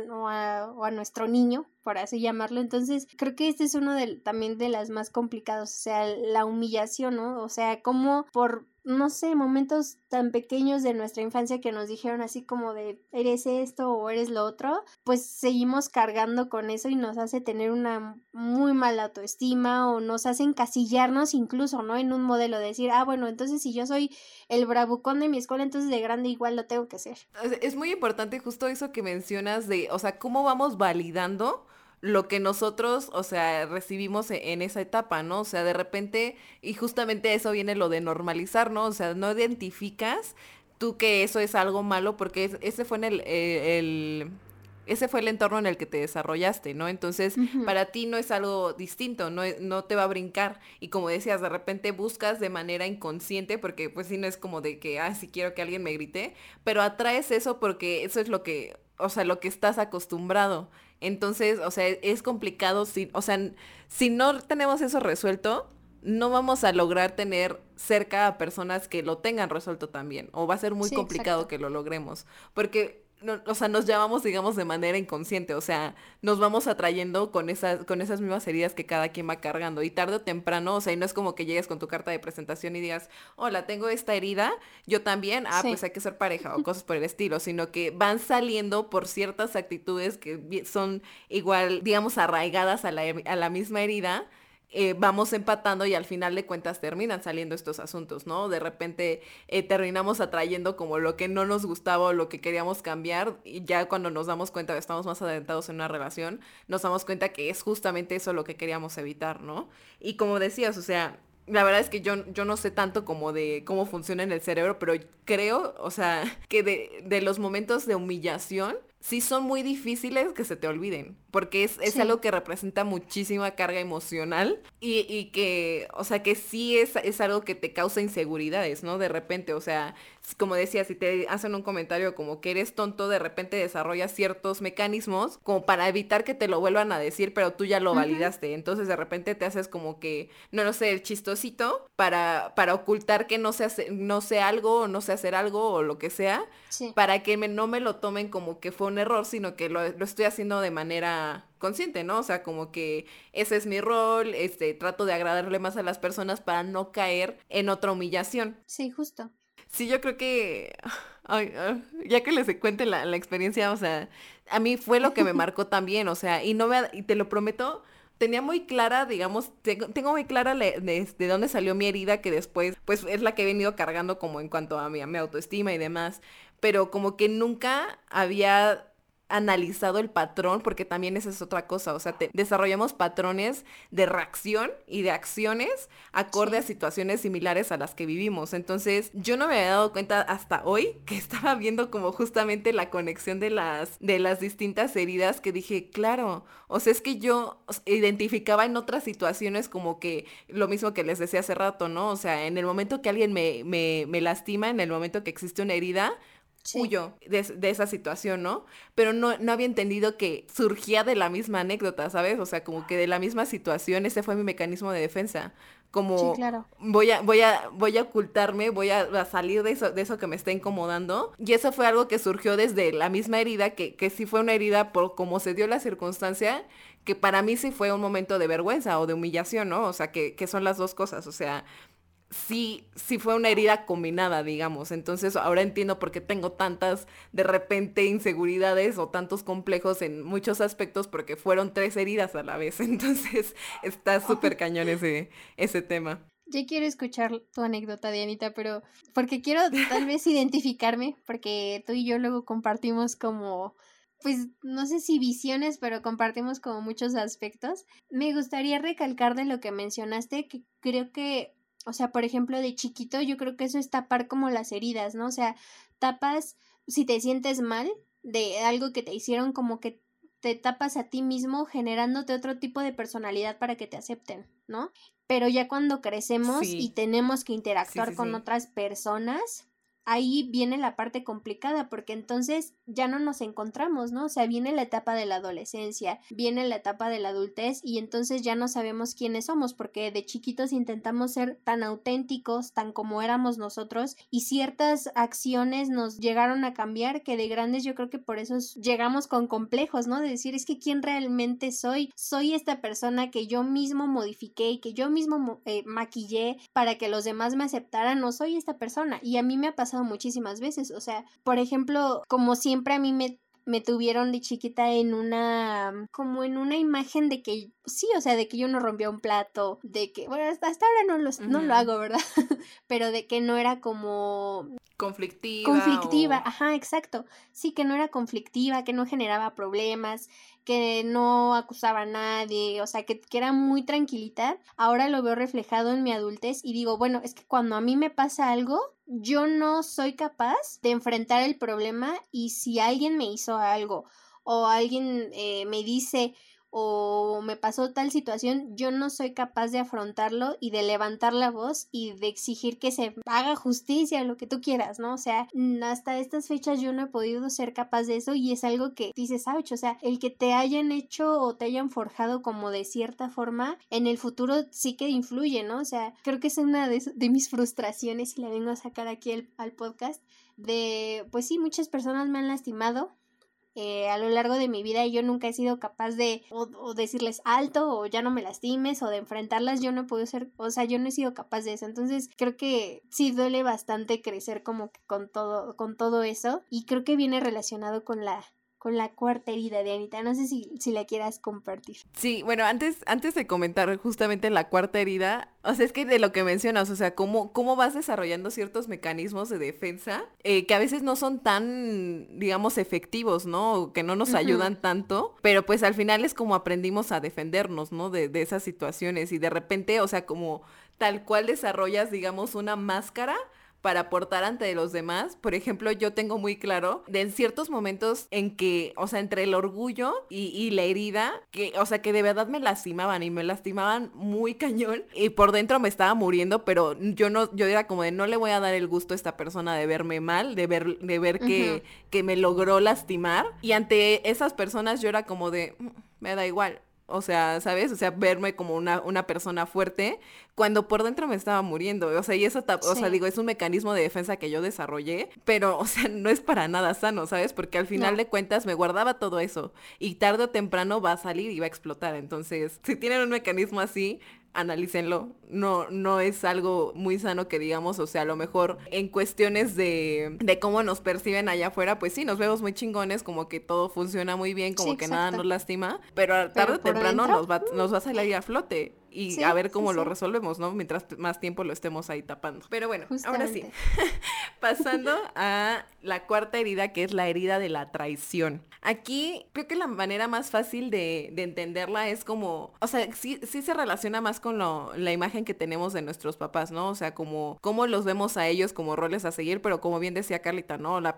o a, nuestro niño, por así llamarlo. Entonces, creo que este es uno de, también de las más complicadas, o sea, la humillación, ¿no? O sea, como por no sé, momentos tan pequeños de nuestra infancia que nos dijeron así como de eres esto o eres lo otro, pues seguimos cargando con eso y nos hace tener una muy mala autoestima o nos hace encasillarnos incluso, ¿no? En un modelo de decir, ah, bueno, entonces si yo soy el bravucón de mi escuela, entonces de grande igual lo tengo que ser. Es muy importante justo eso que mencionas de, o sea, cómo vamos validando lo que nosotros, o sea, recibimos e-, en esa etapa, ¿no? O sea, de repente, y justamente eso viene lo de normalizar, ¿no? O sea, no identificas tú que eso es algo malo porque ese fue en el, eh, el ese fue el entorno en el que te desarrollaste, ¿no? Entonces, para ti no es algo distinto, no, no te va a brincar. Y como decías, de repente buscas de manera inconsciente, porque pues sí no es como de que, ah, sí quiero que alguien me grite, pero atraes eso porque eso es lo que, o sea, lo que estás acostumbrado. Entonces, o sea, es complicado, si, o sea, si no tenemos eso resuelto, no vamos a lograr tener cerca a personas que lo tengan resuelto también, o va a ser muy complicado que lo logremos, porque o sea, nos llamamos, digamos, de manera inconsciente, o sea, nos vamos atrayendo con esas, con esas mismas heridas que cada quien va cargando. Y tarde o temprano, o sea, y no es como que llegues con tu carta de presentación y digas, hola, tengo esta herida, yo también, ah, pues hay que ser pareja o cosas por el estilo, sino que van saliendo por ciertas actitudes que son igual, digamos, arraigadas a la, a la misma herida eh, vamos empatando y al final de cuentas terminan saliendo estos asuntos, ¿no? De repente eh, terminamos atrayendo como lo que no nos gustaba o lo que queríamos cambiar y ya cuando nos damos cuenta que estamos más adentrados en una relación, nos damos cuenta que es justamente eso lo que queríamos evitar, ¿no? Y como decías, o sea, la verdad es que yo, yo no sé tanto como de cómo funciona en el cerebro, pero creo, o sea, que de, de los momentos de humillación sí son muy difíciles que se te olviden, porque es, es algo que representa muchísima carga emocional y, y, que, o sea, que sí es, es algo que te causa inseguridades, ¿no? De repente, o sea, como decía, si te hacen un comentario como que eres tonto, de repente desarrollas ciertos mecanismos como para evitar que te lo vuelvan a decir, pero tú ya lo validaste. Entonces de repente te haces como que, no lo sé, el chistosito para, para ocultar que no sé, no sé algo o no sé hacer algo o lo que sea, para que me, no me lo tomen como que fue un error, sino que lo, estoy haciendo de manera consciente, ¿no? O sea, como que ese es mi rol, este, trato de agradarle más a las personas para no caer en otra humillación. Sí, justo. Sí, yo creo que, ya que les cuente la, la, experiencia, o sea, a mí fue lo que me marcó también, o sea, y no me, y te lo prometo, tenía muy clara, digamos, tengo, tengo muy clara de, de, dónde salió mi herida, que después, pues, es la que he venido cargando como en cuanto a mi, a mi autoestima y demás, pero como que nunca había analizado el patrón, porque también esa es otra cosa, o sea, desarrollamos patrones de reacción y de acciones acorde a situaciones similares a las que vivimos. Entonces, yo no me había dado cuenta hasta hoy que estaba viendo como justamente la conexión de las, de las distintas heridas que dije, claro, o sea, es que yo identificaba en otras situaciones como que lo mismo que les decía hace rato, ¿no? O sea, en el momento que alguien me, me, me lastima, en el momento que existe una herida, huyo de, esa situación, ¿no? Pero no, no había entendido que surgía de la misma anécdota, ¿sabes? O sea, como que de la misma situación, ese fue mi mecanismo de defensa. Como voy a, voy a, voy a ocultarme, voy a, salir de eso, de eso que me está incomodando. Y eso fue algo que surgió desde la misma herida, que, que sí fue una herida por cómo se dio la circunstancia, que para mí sí fue un momento de vergüenza o de humillación, ¿no? O sea, que, que son las dos cosas. O sea, sí, sí fue una herida combinada, digamos. Entonces ahora entiendo por qué tengo tantas de repente inseguridades o tantos complejos en muchos aspectos porque fueron tres heridas a la vez. Entonces está súper cañón ese, ese tema. Yo quiero escuchar tu anécdota, Dianita, pero porque quiero tal vez identificarme, porque tú y yo luego compartimos como pues no sé si visiones, pero compartimos como muchos aspectos. Me gustaría recalcar de lo que mencionaste, que creo que o sea, por ejemplo, de chiquito yo creo que eso es tapar como las heridas, ¿no? O sea, tapas si te sientes mal de algo que te hicieron como que te tapas a ti mismo generándote otro tipo de personalidad para que te acepten, ¿no? Pero ya cuando crecemos y tenemos que interactuar con otras personas, ahí viene la parte complicada porque entonces ya no nos encontramos, ¿no? O sea, viene la etapa de la adolescencia, viene la etapa de la adultez y entonces ya no sabemos quiénes somos porque de chiquitos intentamos ser tan auténticos, tan como éramos nosotros y ciertas acciones nos llegaron a cambiar que de grandes yo creo que por eso llegamos con complejos, ¿no? De decir, es que quién realmente soy, soy esta persona que yo mismo modifiqué y que yo mismo eh, maquillé para que los demás me aceptaran, no soy esta persona y a mí me ha pasado muchísimas veces. O sea, por ejemplo, como siempre a mí me me tuvieron de chiquita en una como en una imagen de que sí, o sea, de que yo no rompía un plato, de que bueno, hasta, ahora no, no lo hago, ¿verdad? Pero de que no era como conflictiva. Conflictiva, ajá, exacto. Sí, que no era conflictiva, que no generaba problemas, que no acusaba a nadie, o sea, que, que, era muy tranquilita. Ahora lo veo reflejado en mi adultez y digo, bueno, es que cuando a mí me pasa algo, yo no soy capaz de enfrentar el problema y si alguien me hizo algo o alguien eh, me dice, o me pasó tal situación, yo no soy capaz de afrontarlo y de levantar la voz y de exigir que se haga justicia, lo que tú quieras, ¿no? O sea, hasta estas fechas yo no he podido ser capaz de eso y es algo que dices, ¿sabes? O sea, el que te hayan hecho o te hayan forjado como de cierta forma, en el futuro sí que influye, ¿no? O sea, creo que es una de, mis frustraciones y la vengo a sacar aquí al podcast de, pues sí, muchas personas me han lastimado, eh, a lo largo de mi vida y yo nunca he sido capaz de o, decirles alto o ya no me lastimes o de enfrentarlas, yo no puedo ser, o sea, yo no he sido capaz de eso. Entonces creo que sí duele bastante crecer como que con todo, con todo eso y creo que viene relacionado con la con la cuarta herida de Anita. No sé si, si la quieras compartir. Sí, bueno, antes, antes de comentar justamente la cuarta herida, o sea, es que de lo que mencionas, o sea, cómo, cómo vas desarrollando ciertos mecanismos de defensa eh, que a veces no son tan, digamos, efectivos, ¿no? que no nos ayudan tanto, pero pues al final es como aprendimos a defendernos, ¿no? De, de esas situaciones y de repente, o sea, como tal cual desarrollas, digamos, una máscara para aportar ante los demás. Por ejemplo, yo tengo muy claro de en ciertos momentos en que, o sea, entre el orgullo y, la herida, que, o sea, que de verdad me lastimaban y me lastimaban muy cañón y por dentro me estaba muriendo, pero yo no, yo era como de no le voy a dar el gusto a esta persona de verme mal, de ver, de ver que, que me logró lastimar. Y ante esas personas yo era como de, mm, me da igual o sea, ¿sabes? O sea, verme como una, una persona fuerte cuando por dentro me estaba muriendo. O sea, y eso, o sea, digo, es un mecanismo de defensa que yo desarrollé, pero, o sea, no es para nada sano, ¿sabes? Porque al final de cuentas me guardaba todo eso y tarde o temprano va a salir y va a explotar. Entonces, si tienen un mecanismo así, analícenlo. No, no es algo muy sano que digamos, o sea, a lo mejor en cuestiones de, de cómo nos perciben allá afuera, pues sí, nos vemos muy chingones, como que todo funciona muy bien, como que nada nos lastima, pero tarde o temprano nos va, nos va a salir a flote y a ver cómo lo resolvemos, ¿no? Mientras más tiempo lo estemos ahí tapando. Pero bueno, ahora sí, pasando a la cuarta herida, que es la herida de la traición. Aquí creo que la manera más fácil de, de entenderla es como, o sea, sí, sí se relaciona más con lo, la imagen que tenemos de nuestros papás, ¿no? O sea, como cómo los vemos a ellos como roles a seguir, pero como bien decía Carlita, ¿no? La,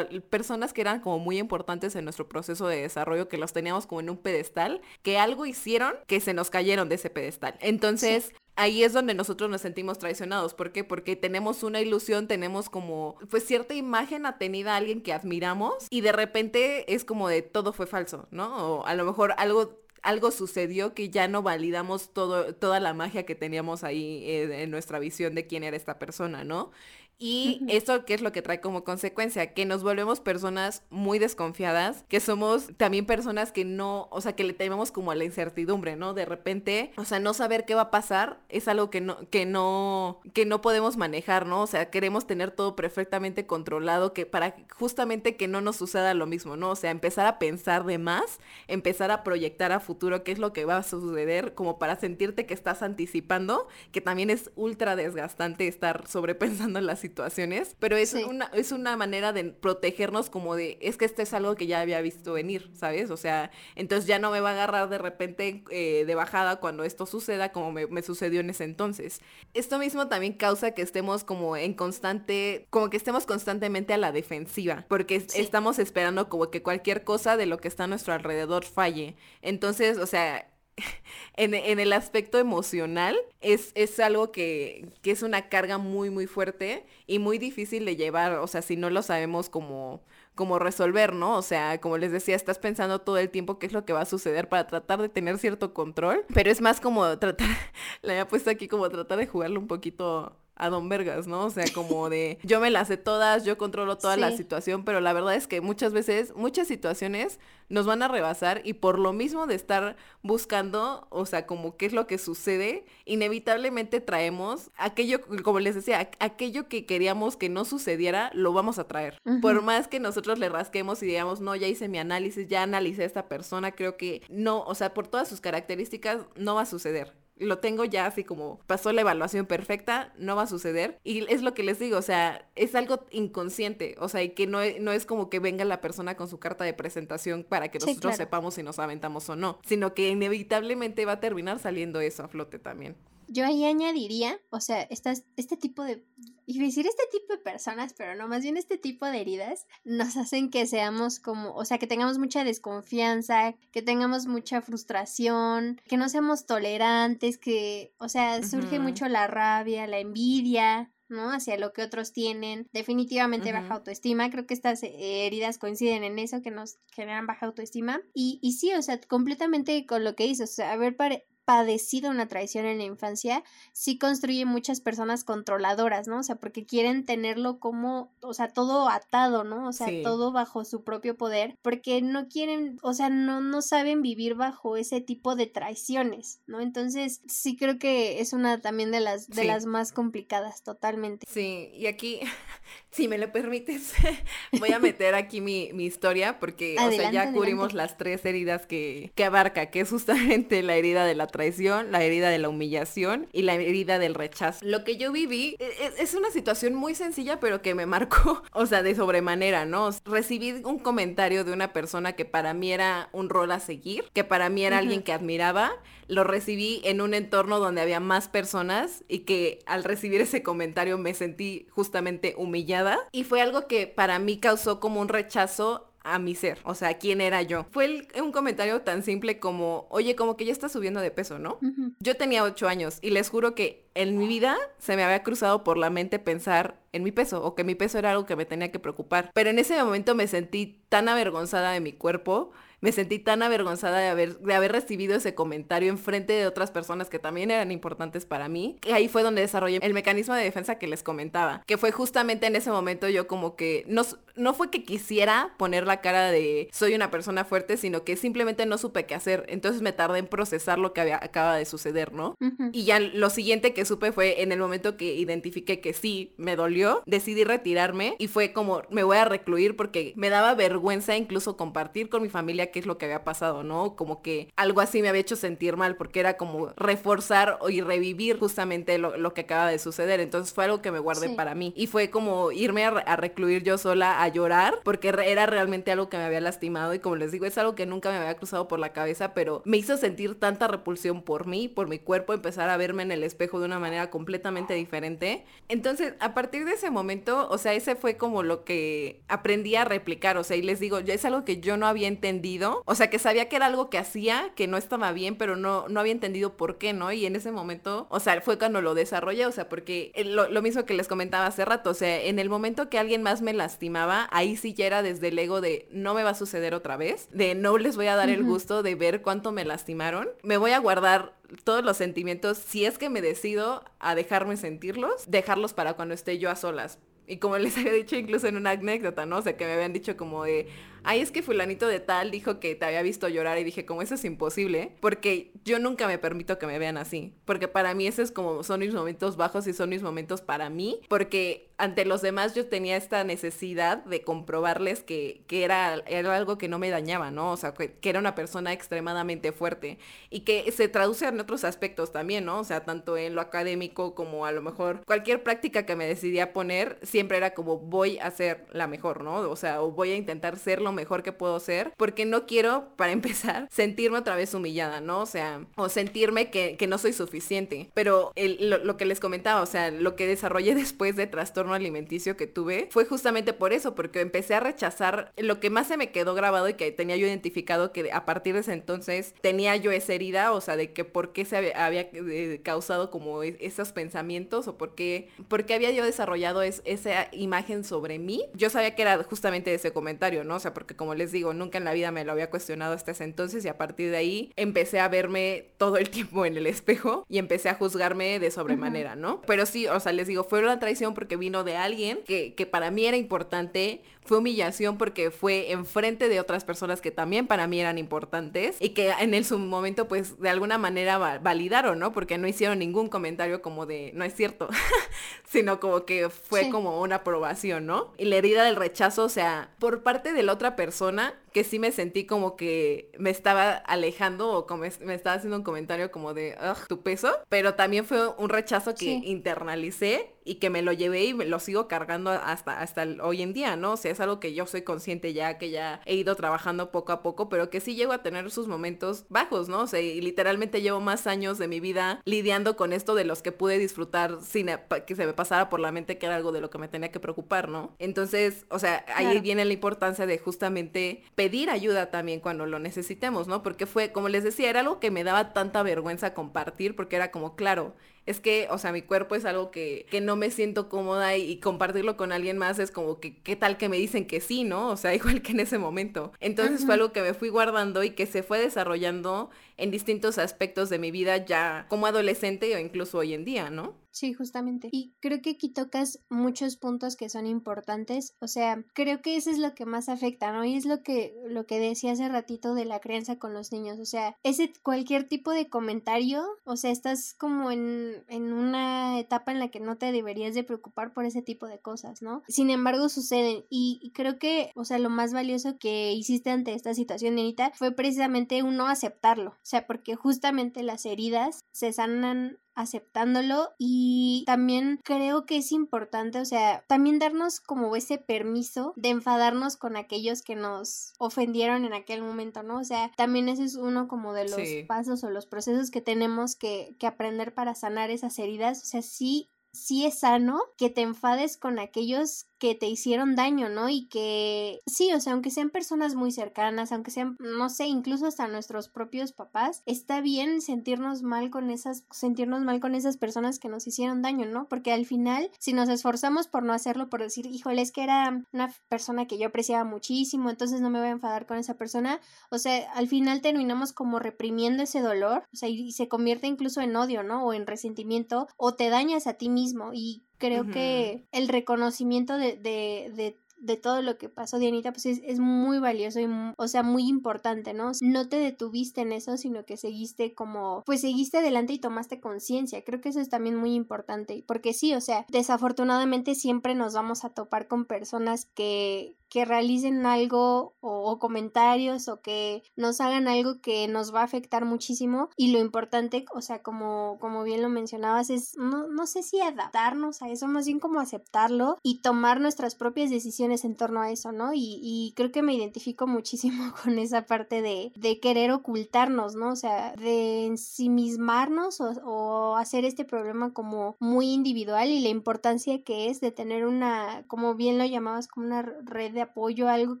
personas que eran como muy importantes en nuestro proceso de desarrollo, que los teníamos como en un pedestal, que algo hicieron que se nos cayeron de ese pedestal. Entonces, ahí es donde nosotros nos sentimos traicionados. ¿Por qué? Porque tenemos una ilusión, tenemos como, pues cierta imagen atenida a alguien que admiramos y de repente es como de todo fue falso, ¿no? O a lo mejor algo algo sucedió que ya no validamos todo, toda la magia que teníamos ahí eh, en nuestra visión de quién era esta persona, ¿no? Y eso qué es lo que trae como consecuencia, que nos volvemos personas muy desconfiadas, que somos también personas que no, o sea, que le tememos como a la incertidumbre, ¿no? De repente, o sea, no saber qué va a pasar es algo que no, que no, que no podemos manejar, ¿no? O sea, queremos tener todo perfectamente controlado, que para justamente que no nos suceda lo mismo, ¿no? O sea, empezar a pensar de más, empezar a proyectar a futuro qué es lo que va a suceder, como para sentirte que estás anticipando, que también es ultra desgastante estar sobrepensando las situaciones, pero es, una, es una manera de protegernos como de, es que esto es algo que ya había visto venir, ¿sabes? O sea, entonces ya no me va a agarrar de repente eh, de bajada cuando esto suceda como me, sucedió en ese entonces. Esto mismo también causa que estemos como en constante, como que estemos constantemente a la defensiva, porque estamos esperando como que cualquier cosa de lo que está a nuestro alrededor falle. Entonces, o sea, en, el aspecto emocional es, es algo que, que, es una carga muy, muy fuerte y muy difícil de llevar, o sea, si no lo sabemos como como resolver, ¿no? O sea, como les decía, estás pensando todo el tiempo qué es lo que va a suceder para tratar de tener cierto control, pero es más como tratar, la he puesto aquí como tratar de jugarlo un poquito a Don Vergas, ¿no? O sea, como de yo me las sé todas, yo controlo toda la situación, pero la verdad es que muchas veces, muchas situaciones nos van a rebasar y por lo mismo de estar buscando, o sea, como qué es lo que sucede, inevitablemente traemos aquello, como les decía, aquello que queríamos que no sucediera, lo vamos a traer. Por más que nosotros le rasquemos y digamos, no, ya hice mi análisis, ya analicé a esta persona, creo que no, o sea, por todas sus características, no va a suceder lo tengo ya así como pasó la evaluación perfecta, no va a suceder. Y es lo que les digo, o sea, es algo inconsciente, o sea, y que no, no es como que venga la persona con su carta de presentación para que nosotros sepamos si nos aventamos o no, sino que inevitablemente va a terminar saliendo eso a flote también. Yo ahí añadiría, o sea, estas, este tipo de, y decir este tipo de personas, pero no, más bien este tipo de heridas nos hacen que seamos como, o sea, que tengamos mucha desconfianza, que tengamos mucha frustración, que no seamos tolerantes, que, o sea, surge mucho la rabia, la envidia, ¿no? Hacia lo que otros tienen, definitivamente baja autoestima, creo que estas heridas coinciden en eso, que nos generan baja autoestima, y, y sí, o sea, completamente con lo que dices, o sea, a ver, pare padecido una traición en la infancia, sí construye muchas personas controladoras, ¿no? O sea, porque quieren tenerlo como, o sea, todo atado, ¿no? O sea, todo bajo su propio poder, porque no quieren, o sea, no, no saben vivir bajo ese tipo de traiciones, ¿no? Entonces, sí creo que es una también de las, de las más complicadas, totalmente. Sí, y aquí, si me lo permites, voy a meter aquí mi, mi historia, porque, o sea, ya cubrimos las tres heridas que, que abarca, que es justamente la herida de la traición, la herida de la humillación y la herida del rechazo. Lo que yo viví e, e, es, una situación muy sencilla, pero que me marcó, o sea, de sobremanera, ¿no? Recibí un comentario de una persona que para mí era un rol a seguir, que para mí era alguien que admiraba. Lo recibí en un entorno donde había más personas y que al recibir ese comentario me sentí justamente humillada. Y fue algo que para mí causó como un rechazo a mi ser, o sea, quién era yo. Fue un comentario tan simple como, oye, como que ya estás subiendo de peso, ¿no? Yo tenía ocho años y les juro que en mi vida se me había cruzado por la mente pensar en mi peso o que mi peso era algo que me tenía que preocupar. Pero en ese momento me sentí tan avergonzada de mi cuerpo me sentí tan avergonzada de haber, de haber recibido ese comentario en frente de otras personas que también eran importantes para mí. Y ahí fue donde desarrollé el mecanismo de defensa que les comentaba, que fue justamente en ese momento yo como que no, no fue que quisiera poner la cara de soy una persona fuerte, sino que simplemente no supe qué hacer. Entonces me tardé en procesar lo que había, acaba de suceder, ¿no? Y ya lo siguiente que supe fue en el momento que identifiqué que sí, me dolió, decidí retirarme y fue como me voy a recluir porque me daba vergüenza incluso compartir con mi familia qué es lo que había pasado, ¿no? Como que algo así me había hecho sentir mal porque era como reforzar y revivir justamente lo, que acaba de suceder. Entonces fue algo que me guardé para mí. Y fue como irme a, recluir yo sola llorar porque era realmente algo que me había lastimado y como les digo, es algo que nunca me había cruzado por la cabeza, pero me hizo sentir tanta repulsión por mí, por mi cuerpo, empezar a verme en el espejo de una manera completamente diferente. Entonces, a partir de ese momento, o sea, ese fue como lo que aprendí a replicar, o sea, y les digo, ya es algo que yo no había entendido o sea, que sabía que era algo que hacía, que no estaba bien, pero no, no había entendido por qué, ¿no? Y en ese momento, o sea, fue cuando lo desarrollé, o sea, porque lo, lo mismo que les comentaba hace rato, o sea, en el momento que alguien más me lastimaba, ahí sí ya era desde el ego de no me va a suceder otra vez, de no les voy a dar el gusto de ver cuánto me lastimaron, me voy a guardar todos los sentimientos, si es que me decido a dejarme sentirlos, dejarlos para cuando esté yo a solas. Y como les había dicho incluso en una anécdota, ¿no? O sea, que me habían dicho como de, ay, es que fulanito de tal dijo que te había visto llorar y dije, como eso es imposible, porque yo nunca me permito que me vean así, porque para mí ese es como, son mis momentos bajos y son mis momentos para mí, porque ante los demás yo tenía esta necesidad de comprobarles que, que era, era algo que no me dañaba, ¿no? O sea, que, era una persona extremadamente fuerte y que se traduce en otros aspectos también, ¿no? O sea, tanto en lo académico como a lo mejor cualquier práctica que me decidía poner, siempre era como voy a ser la mejor, ¿no? O sea, o voy a intentar ser lo mejor que puedo ser, porque no quiero, para empezar, sentirme otra vez humillada, ¿no? O sea, o sentirme que, que no soy suficiente. Pero lo, lo, que les comentaba, o sea, lo que desarrollé después de trastorno trastorno alimenticio que tuve fue justamente por eso, porque empecé a rechazar lo que más se me quedó grabado y que tenía yo identificado que a partir de ese entonces tenía yo esa herida, o sea, de que por qué se había, eh, causado como esos pensamientos o por qué, por qué había yo desarrollado esa imagen sobre mí. Yo sabía que era justamente ese comentario, ¿no? O sea, porque como les digo, nunca en la vida me lo había cuestionado hasta ese entonces y a partir de ahí empecé a verme todo el tiempo en el espejo y empecé a juzgarme de sobremanera, ¿no? Pero sí, o sea, les digo, fue una traición porque vino de alguien que, que para mí era importante, fue humillación porque fue enfrente de otras personas que también para mí eran importantes y que en el, su momento pues de alguna manera validaron, ¿no? Porque no hicieron ningún comentario como de, no es cierto, sino como que fue como una aprobación, ¿no? Y la herida del rechazo, o sea, por parte de la otra persona, que sí me sentí como que me estaba alejando o como me estaba haciendo un comentario como de, ugh, tu peso, pero también fue un rechazo que internalicé y que me lo llevé y me lo sigo cargando hasta, hasta hoy en día, ¿no? O sea, es algo que yo soy consciente ya, que ya he ido trabajando poco a poco, pero que sí llego a tener sus momentos bajos, ¿no? O sea, y literalmente llevo más años de mi vida lidiando con esto de los que pude disfrutar sin que se me pasara por la mente que era algo de lo que me tenía que preocupar, ¿no? Entonces, o sea, ahí viene la importancia de justamente pedir ayuda también cuando lo necesitemos, ¿no? Porque fue, como les decía, era algo que me daba tanta vergüenza compartir porque era como, claro, es que, o sea, mi cuerpo es algo que, que no me siento cómoda y, compartirlo con alguien más es como que, ¿qué tal que me dicen que sí, no? O sea, igual que en ese momento. Entonces fue algo que me fui guardando y que se fue desarrollando en distintos aspectos de mi vida ya como adolescente o incluso hoy en día, ¿no? Sí, justamente. Y creo que aquí tocas muchos puntos que son importantes. O sea, creo que eso es lo que más afecta, ¿no? Y es lo que, lo que decía hace ratito de la crianza con los niños. O sea, ese cualquier tipo de comentario, o sea, estás como en, en una etapa en la que no te deberías de preocupar por ese tipo de cosas, ¿no? Sin embargo, suceden. Y, creo que, o sea, lo más valioso que hiciste ante esta situación, Anita, fue precisamente uno aceptarlo. O sea, porque justamente las heridas se sanan aceptándolo y también creo que es importante, o sea, también darnos como ese permiso de enfadarnos con aquellos que nos ofendieron en aquel momento, ¿no? O sea, también ese es uno como de los pasos o los procesos que tenemos que, que aprender para sanar esas heridas, o sea, sí sí es sano que te enfades con aquellos que te hicieron daño, ¿no? Y que sí, o sea, aunque sean personas muy cercanas, aunque sean, no sé, incluso hasta nuestros propios papás, está bien sentirnos mal con esas, sentirnos mal con esas personas que nos hicieron daño, ¿no? Porque al final, si nos esforzamos por no hacerlo, por decir, híjole, es que era una persona que yo apreciaba muchísimo, entonces no me voy a enfadar con esa persona, o sea, al final terminamos como reprimiendo ese dolor, o sea, y se convierte incluso en odio, ¿no? O en resentimiento, o te dañas a ti mismo y creo que el reconocimiento de, de, de de todo lo que pasó Dianita, pues es, es muy valioso y, o sea, muy importante, ¿no? No te detuviste en eso, sino que seguiste como, pues seguiste adelante y tomaste conciencia. Creo que eso es también muy importante, porque sí, o sea, desafortunadamente siempre nos vamos a topar con personas que, que realicen algo o, comentarios o que nos hagan algo que nos va a afectar muchísimo y lo importante, o sea, como, como bien lo mencionabas, es no, no sé si adaptarnos a eso, más bien como aceptarlo y tomar nuestras propias decisiones en torno a eso, ¿no? Y, creo que me identifico muchísimo con esa parte de, de querer ocultarnos, ¿no? O sea, de ensimismarnos o, o hacer este problema como muy individual y la importancia que es de tener una, como bien lo llamabas, como una red de apoyo, algo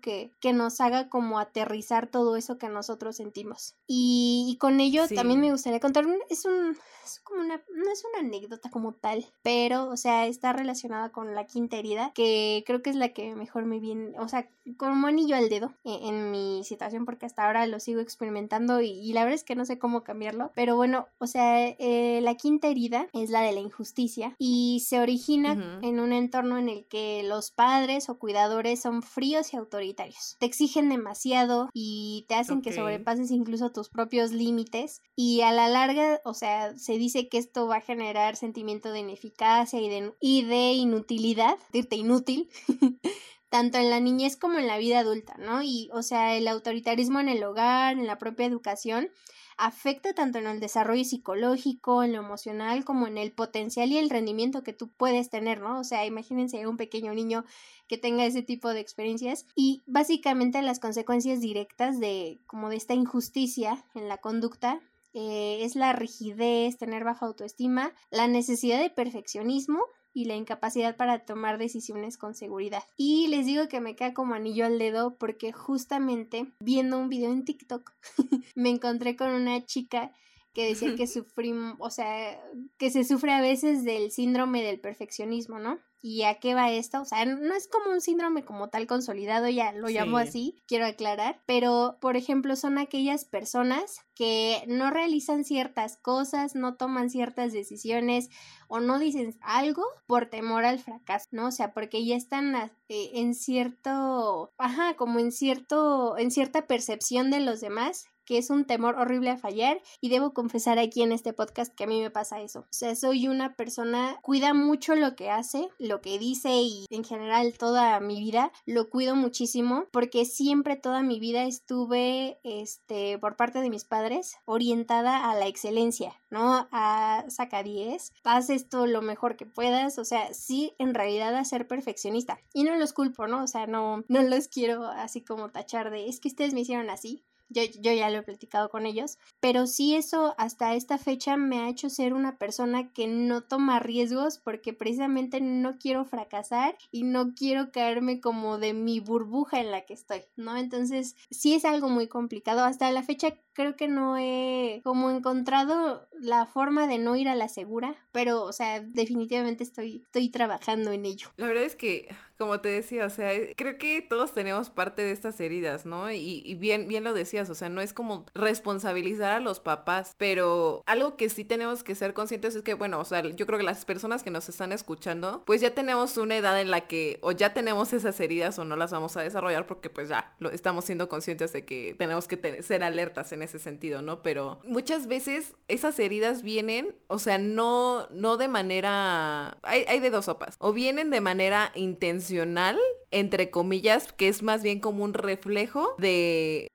que, que nos haga como aterrizar todo eso que nosotros sentimos. Y, con ello también me gustaría contar, es un, es como una, no es una anécdota como tal, pero, o sea, está relacionada con la quinta herida, que creo que es la que mejor me viene, o sea, como anillo al dedo en, mi situación, porque hasta ahora lo sigo experimentando y, la verdad es que no sé cómo cambiarlo, pero bueno, o sea, eh, la quinta herida es la de la injusticia y se origina en un entorno en el que los padres o cuidadores son fríos y autoritarios, te exigen demasiado y te hacen que sobrepases incluso tus propios límites y a la larga, o sea, se dice que esto va a generar sentimiento de ineficacia y de, inutilidad, decirte inútil, tanto en la niñez como en la vida adulta, ¿no? Y, o sea, el autoritarismo en el hogar, en la propia educación, afecta tanto en el desarrollo psicológico, en lo emocional, como en el potencial y el rendimiento que tú puedes tener, ¿no? O sea, imagínense un pequeño niño que tenga ese tipo de experiencias y básicamente las consecuencias directas de como de esta injusticia en la conducta eh, es la rigidez, tener baja autoestima, la necesidad de perfeccionismo y la incapacidad para tomar decisiones con seguridad. Y les digo que me cae como anillo al dedo porque justamente viendo un video en TikTok me encontré con una chica que decía que sufrimos, o sea, que se sufre a veces del síndrome del perfeccionismo, ¿no? ¿Y a qué va esto? O sea, no es como un síndrome como tal consolidado, ya lo llamo así, quiero aclarar, pero por ejemplo son aquellas personas que no realizan ciertas cosas, no toman ciertas decisiones o no dicen algo por temor al fracaso, ¿no? O sea, porque ya están eh, en cierto, ajá, como en cierto, en cierta percepción de los demás que es un temor horrible a fallar y debo confesar aquí en este podcast que a mí me pasa eso. O sea, soy una persona, cuida mucho lo que hace, lo que dice y en general toda mi vida lo cuido muchísimo porque siempre toda mi vida estuve, este, por parte de mis padres, orientada a la excelencia, ¿no? A saca 10, haz esto lo mejor que puedas, o sea, sí, en realidad a ser perfeccionista. Y no los culpo, ¿no? O sea, no, no los quiero así como tachar de, es que ustedes me hicieron así, yo, yo, ya lo he platicado con ellos, pero sí eso hasta esta fecha me ha hecho ser una persona que no toma riesgos porque precisamente no quiero fracasar y no quiero caerme como de mi burbuja en la que estoy, ¿no? Entonces sí es algo muy complicado. Hasta la fecha creo que no he como encontrado la forma de no ir a la segura, pero o sea, definitivamente estoy, estoy trabajando en ello. La verdad es que como te decía, o sea, creo que todos tenemos parte de estas heridas, ¿no? Y, bien, bien lo decías, o sea, no es como responsabilizar a los papás, pero algo que sí tenemos que ser conscientes es que, bueno, o sea, yo creo que las personas que nos están escuchando, pues ya tenemos una edad en la que o ya tenemos esas heridas o no las vamos a desarrollar porque pues ya lo, estamos siendo conscientes de que tenemos que ser alertas en ese sentido, ¿no? Pero muchas veces esas heridas vienen, o sea, no, no de manera, hay, hay de dos sopas, o vienen de manera intencional, entre comillas, que es más bien como un reflejo de,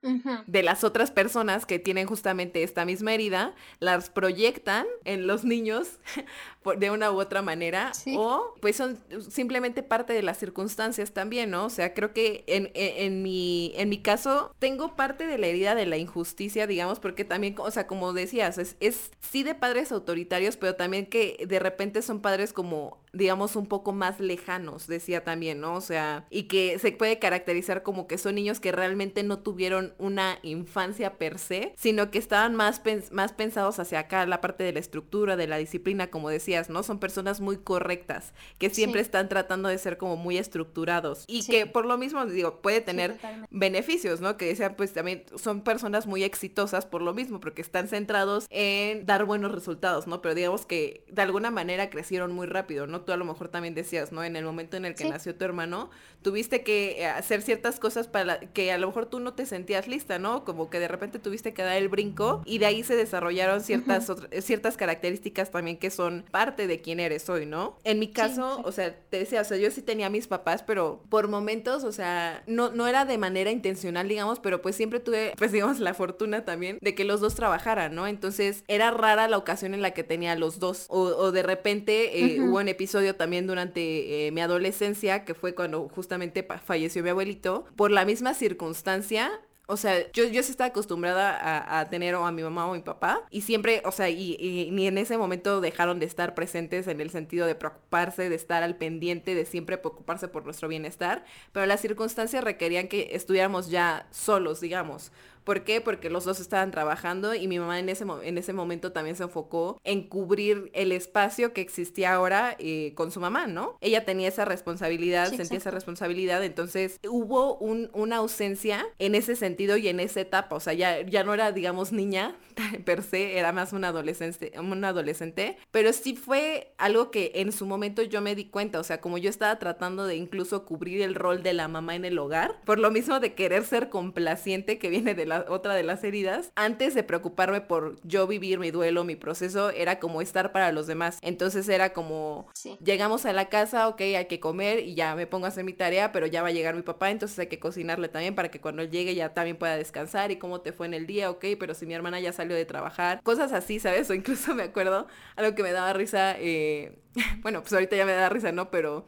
de las otras personas que tienen justamente esta misma herida, las proyectan en los niños de una u otra manera o pues son simplemente parte de las circunstancias también, ¿no? O sea, creo que en, en, mi, en mi caso tengo parte de la herida de la injusticia, digamos, porque también, o sea, como decías, es, es sí de padres autoritarios, pero también que de repente son padres como digamos, un poco más lejanos, decía también, ¿no? O sea, y que se puede caracterizar como que son niños que realmente no tuvieron una infancia per se, sino que estaban más, más pensados hacia acá, la parte de la estructura, de la disciplina, como decía ¿no? Son personas muy correctas, que siempre están tratando de ser como muy estructurados y que por lo mismo, digo, puede tener beneficios, ¿no? Que decían, pues también son personas muy exitosas por lo mismo, porque están centrados en dar buenos resultados, ¿no? Pero digamos que de alguna manera crecieron muy rápido, ¿no? Tú a lo mejor también decías, ¿no? En el momento en el que nació tu hermano, tuviste que hacer ciertas cosas para que a lo mejor tú no te sentías lista, ¿no? Como que de repente tuviste que dar el brinco y de ahí se desarrollaron ciertas, ciertas características también que son parte de quién eres hoy, ¿no? En mi caso, o sea, te decía, o sea, yo sí tenía mis papás, pero por momentos, o sea, no, no era de manera intencional, digamos, pero pues siempre tuve, pues digamos, la fortuna también de que los dos trabajaran, ¿no? Entonces era rara la ocasión en la que tenía los dos. O, de repente eh, hubo un episodio también durante eh, mi adolescencia, que fue cuando justamente falleció mi abuelito, por la misma circunstancia, o sea, yo, yo sí estaba acostumbrada a, tener a mi mamá o mi papá y siempre, o sea, y, ni en ese momento dejaron de estar presentes en el sentido de preocuparse, de estar al pendiente, de siempre preocuparse por nuestro bienestar, pero las circunstancias requerían que estuviéramos ya solos, digamos. ¿Por qué? Porque los dos estaban trabajando y mi mamá en ese, en ese momento también se enfocó en cubrir el espacio que existía ahora eh, con su mamá, ¿no? Ella tenía esa responsabilidad, sentía esa responsabilidad, entonces hubo un, una ausencia en ese sentido y en esa etapa, o sea, ya, ya no era, digamos, niña per se, era más una adolescente, adolescente, pero sí fue algo que en su momento yo me di cuenta, o sea, como yo estaba tratando de incluso cubrir el rol de la mamá en el hogar, por lo mismo de querer ser complaciente que viene de la otra de las heridas, antes de preocuparme por yo vivir mi duelo, mi proceso, era como estar para los demás. Entonces era como, llegamos a la casa, ok, hay que comer y ya me pongo a hacer mi tarea, pero ya va a llegar mi papá, entonces hay que cocinarle también para que cuando llegue ya también pueda descansar y cómo te fue en el día, ok, pero si mi hermana ya salió de trabajar, cosas así, ¿sabes? O incluso me acuerdo, algo que me daba risa, eh, bueno, pues ahorita ya me da risa, ¿no? Pero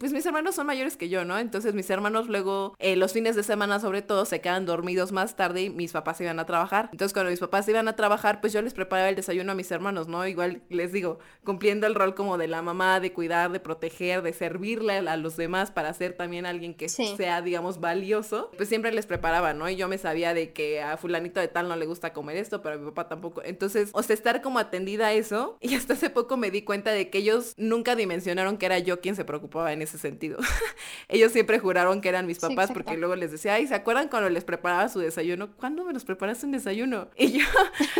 pues mis hermanos son mayores que yo, ¿no? Entonces mis hermanos luego, eh, los fines de semana sobre todo, se quedan dormidos más tarde y mis papás iban a trabajar. Entonces cuando mis papás iban a trabajar, pues yo les preparaba el desayuno a mis hermanos, ¿no? Igual les digo, cumpliendo el rol como de la mamá, de cuidar, de proteger, de servirle a los demás para ser también alguien que sea, digamos, valioso, pues siempre les preparaba, ¿no? Y yo me sabía de que a fulanito de tal no le gusta comer esto, pero a mi papá tampoco. Entonces, o sea, estar como atendida a eso y hasta hace poco me di cuenta de que ellos nunca dimensionaron que era yo quien se preocupaba en ese sentido. ellos siempre juraron que eran mis papás porque luego les decía, ay, ¿se acuerdan cuando les preparaba su desayuno? ¿Cuándo me los preparaste un desayuno? Y yo,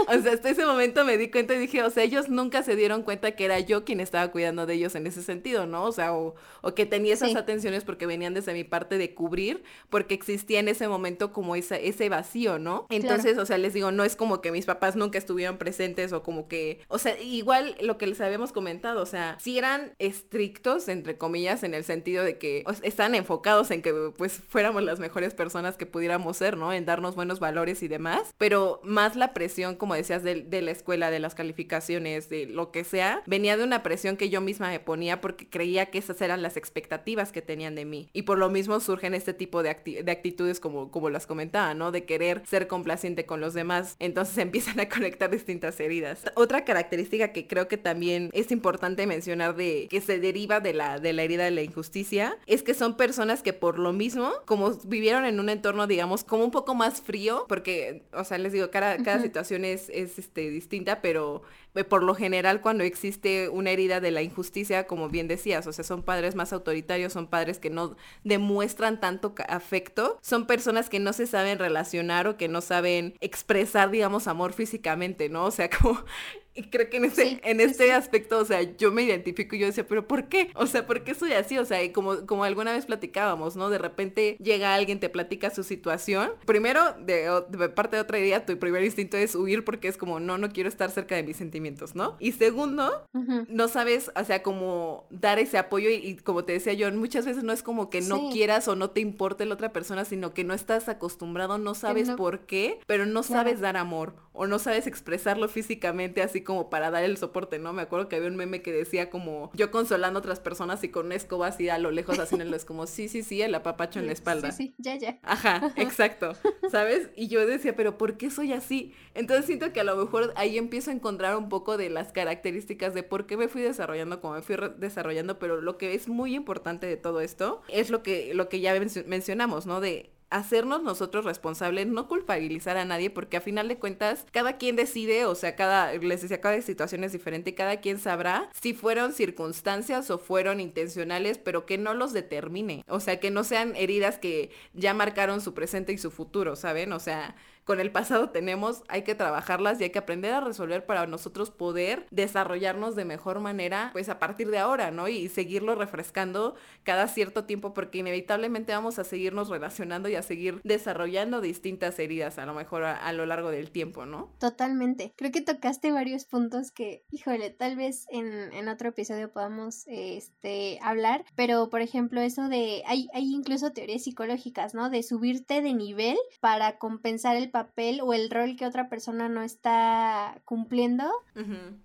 o sea, hasta ese momento me di cuenta y dije, o sea, ellos nunca se dieron cuenta que era yo quien estaba cuidando de ellos en ese sentido, ¿no? O sea, o, que tenía esas atenciones porque venían desde mi parte de cubrir, porque existía en ese momento como esa, ese vacío, ¿no? Entonces, o sea, les digo, no es como que mis papás nunca estuvieron presentes o como que, o sea, igual lo que les habíamos comentado, o sea, si eran estrictos, entre comillas, en el sentido de que están enfocados en que pues fuéramos las mejores personas que pudiéramos ser, ¿no? En darnos buenos valores y demás, pero más la presión, como decías, de, la escuela, de las calificaciones, de lo que sea, venía de una presión que yo misma me ponía porque creía que esas eran las expectativas que tenían de mí. Y por lo mismo surgen este tipo de, de actitudes como, como las comentaba, ¿no? De querer ser complaciente con los demás. Entonces empiezan a conectar distintas heridas. Otra característica que creo que también es importante mencionar de que se deriva de la, de la herida de la injusticia es que son personas que por lo mismo, como vivieron en un entorno, digamos, como un poco más frío, porque, o sea, les digo, cada, cada situación es, es este, distinta, pero por lo general cuando existe una herida de la injusticia, como bien decías, o sea, son padres más autoritarios, son padres que no demuestran tanto afecto, son personas que no se saben relacionar o que no saben expresar, digamos, amor físicamente, ¿no? O sea, como y creo que en este, en este aspecto, o sea, yo me identifico y yo decía, pero ¿por qué? O sea, ¿por qué soy así? O sea, como, como alguna vez platicábamos, ¿no? De repente llega alguien, te platica su situación. Primero, de, parte de otra idea, tu primer instinto es huir porque es como, no, no quiero estar cerca de mis sentimientos, ¿no? Y segundo, no sabes, o sea, como dar ese apoyo y, como te decía yo, muchas veces no es como que no quieras o no te importe la otra persona, sino que no estás acostumbrado, no sabes por qué, pero no sabes dar amor o no sabes expresarlo físicamente así como para dar el soporte, ¿no? Me acuerdo que había un meme que decía como yo consolando a otras personas y con una escoba así a lo lejos haciéndoles como sí, sí, sí, el apapacho en la espalda. Sí, sí, ya, ya. Ajá, exacto, ¿sabes? Y yo decía, pero ¿por qué soy así? Entonces siento que a lo mejor ahí empiezo a encontrar un poco de las características de por qué me fui desarrollando como me fui desarrollando, pero lo que es muy importante de todo esto es lo que, lo que ya mencionamos, ¿no? De hacernos nosotros responsables, no culpabilizar a nadie, porque a final de cuentas cada quien decide, o sea, cada, les decía, cada situación es diferente, cada quien sabrá si fueron circunstancias o fueron intencionales, pero que no los determine, o sea, que no sean heridas que ya marcaron su presente y su futuro, ¿saben? O sea, con el pasado tenemos, hay que trabajarlas y hay que aprender a resolver para nosotros poder desarrollarnos de mejor manera, pues a partir de ahora, ¿no? Y seguirlo refrescando cada cierto tiempo porque inevitablemente vamos a seguirnos relacionando y a seguir desarrollando distintas heridas a lo mejor a, lo largo del tiempo, ¿no? Totalmente. Creo que tocaste varios puntos que, híjole, tal vez en, en otro episodio podamos este, hablar, pero por ejemplo eso de, hay, hay incluso teorías psicológicas, ¿no? De subirte de nivel para compensar el papel papel o el rol que otra persona no está cumpliendo.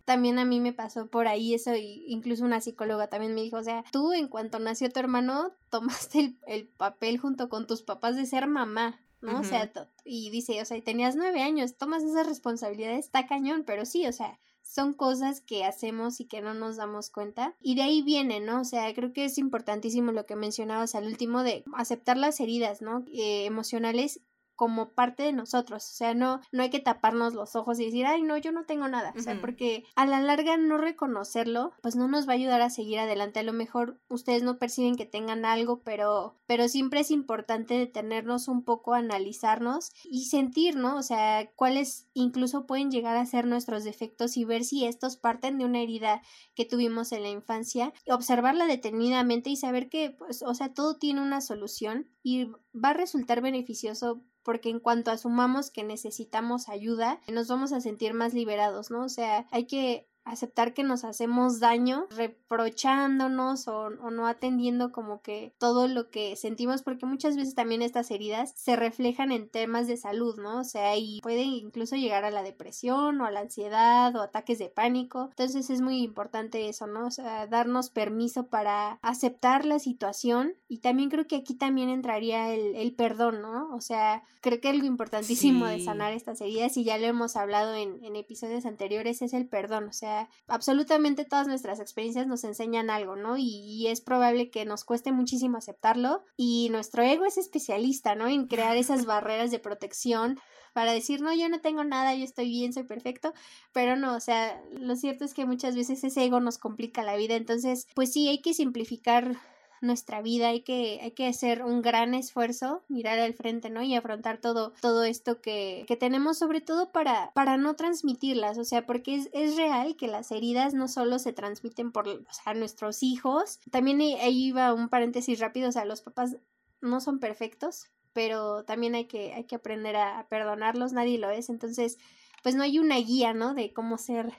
También a mí me pasó por ahí eso, incluso una psicóloga también me dijo, o sea, tú en cuanto nació tu hermano, tomaste el, papel junto con tus papás de ser mamá. ¿no? O sea, y dice, o sea, tenías nueve años, tomas esa responsabilidad, está cañón, pero sí, o sea, son cosas que hacemos y que no nos damos cuenta. Y de ahí viene, ¿no? O sea, creo que es importantísimo lo que mencionabas al último de aceptar las heridas, ¿no? Eh, emocionales como parte de nosotros, o sea, no, no hay que taparnos los ojos y decir, ay, no, yo no tengo nada, o sea, porque a la larga no reconocerlo, pues no nos va a ayudar a seguir adelante, a lo mejor ustedes no perciben que tengan algo, pero, pero siempre es importante detenernos un poco, analizarnos y sentir, ¿no? O sea, cuáles incluso pueden llegar a ser nuestros defectos y ver si estos parten de una herida que tuvimos en la infancia, observarla detenidamente y saber que, pues, o sea, todo tiene una solución y va a resultar beneficioso porque en cuanto asumamos que necesitamos ayuda, nos vamos a sentir más liberados, ¿no? O sea, hay que aceptar que nos hacemos daño reprochándonos o, o, no atendiendo como que todo lo que sentimos porque muchas veces también estas heridas se reflejan en temas de salud, ¿no? O sea, y pueden incluso llegar a la depresión o a la ansiedad o ataques de pánico. Entonces es muy importante eso, ¿no? O sea, darnos permiso para aceptar la situación y también creo que aquí también entraría el, el perdón, ¿no? O sea, creo que algo importantísimo de sanar estas heridas y ya lo hemos hablado en, en episodios anteriores es el perdón, o sea, absolutamente todas nuestras experiencias nos enseñan algo, ¿no? Y, es probable que nos cueste muchísimo aceptarlo y nuestro ego es especialista, ¿no? En crear esas barreras de protección para decir, no, yo no tengo nada, yo estoy bien, soy perfecto, pero no, o sea, lo cierto es que muchas veces ese ego nos complica la vida, entonces, pues sí, hay que simplificar nuestra vida, hay que, hay que hacer un gran esfuerzo, mirar al frente, ¿no? Y afrontar todo, todo esto que, que tenemos, sobre todo para, para no transmitirlas, o sea, porque es, es real que las heridas no solo se transmiten por o sea, nuestros hijos, también ahí iba un paréntesis rápido, o sea, los papás no son perfectos, pero también hay que, hay que aprender a perdonarlos, nadie lo es, entonces, pues no hay una guía, ¿no? De cómo ser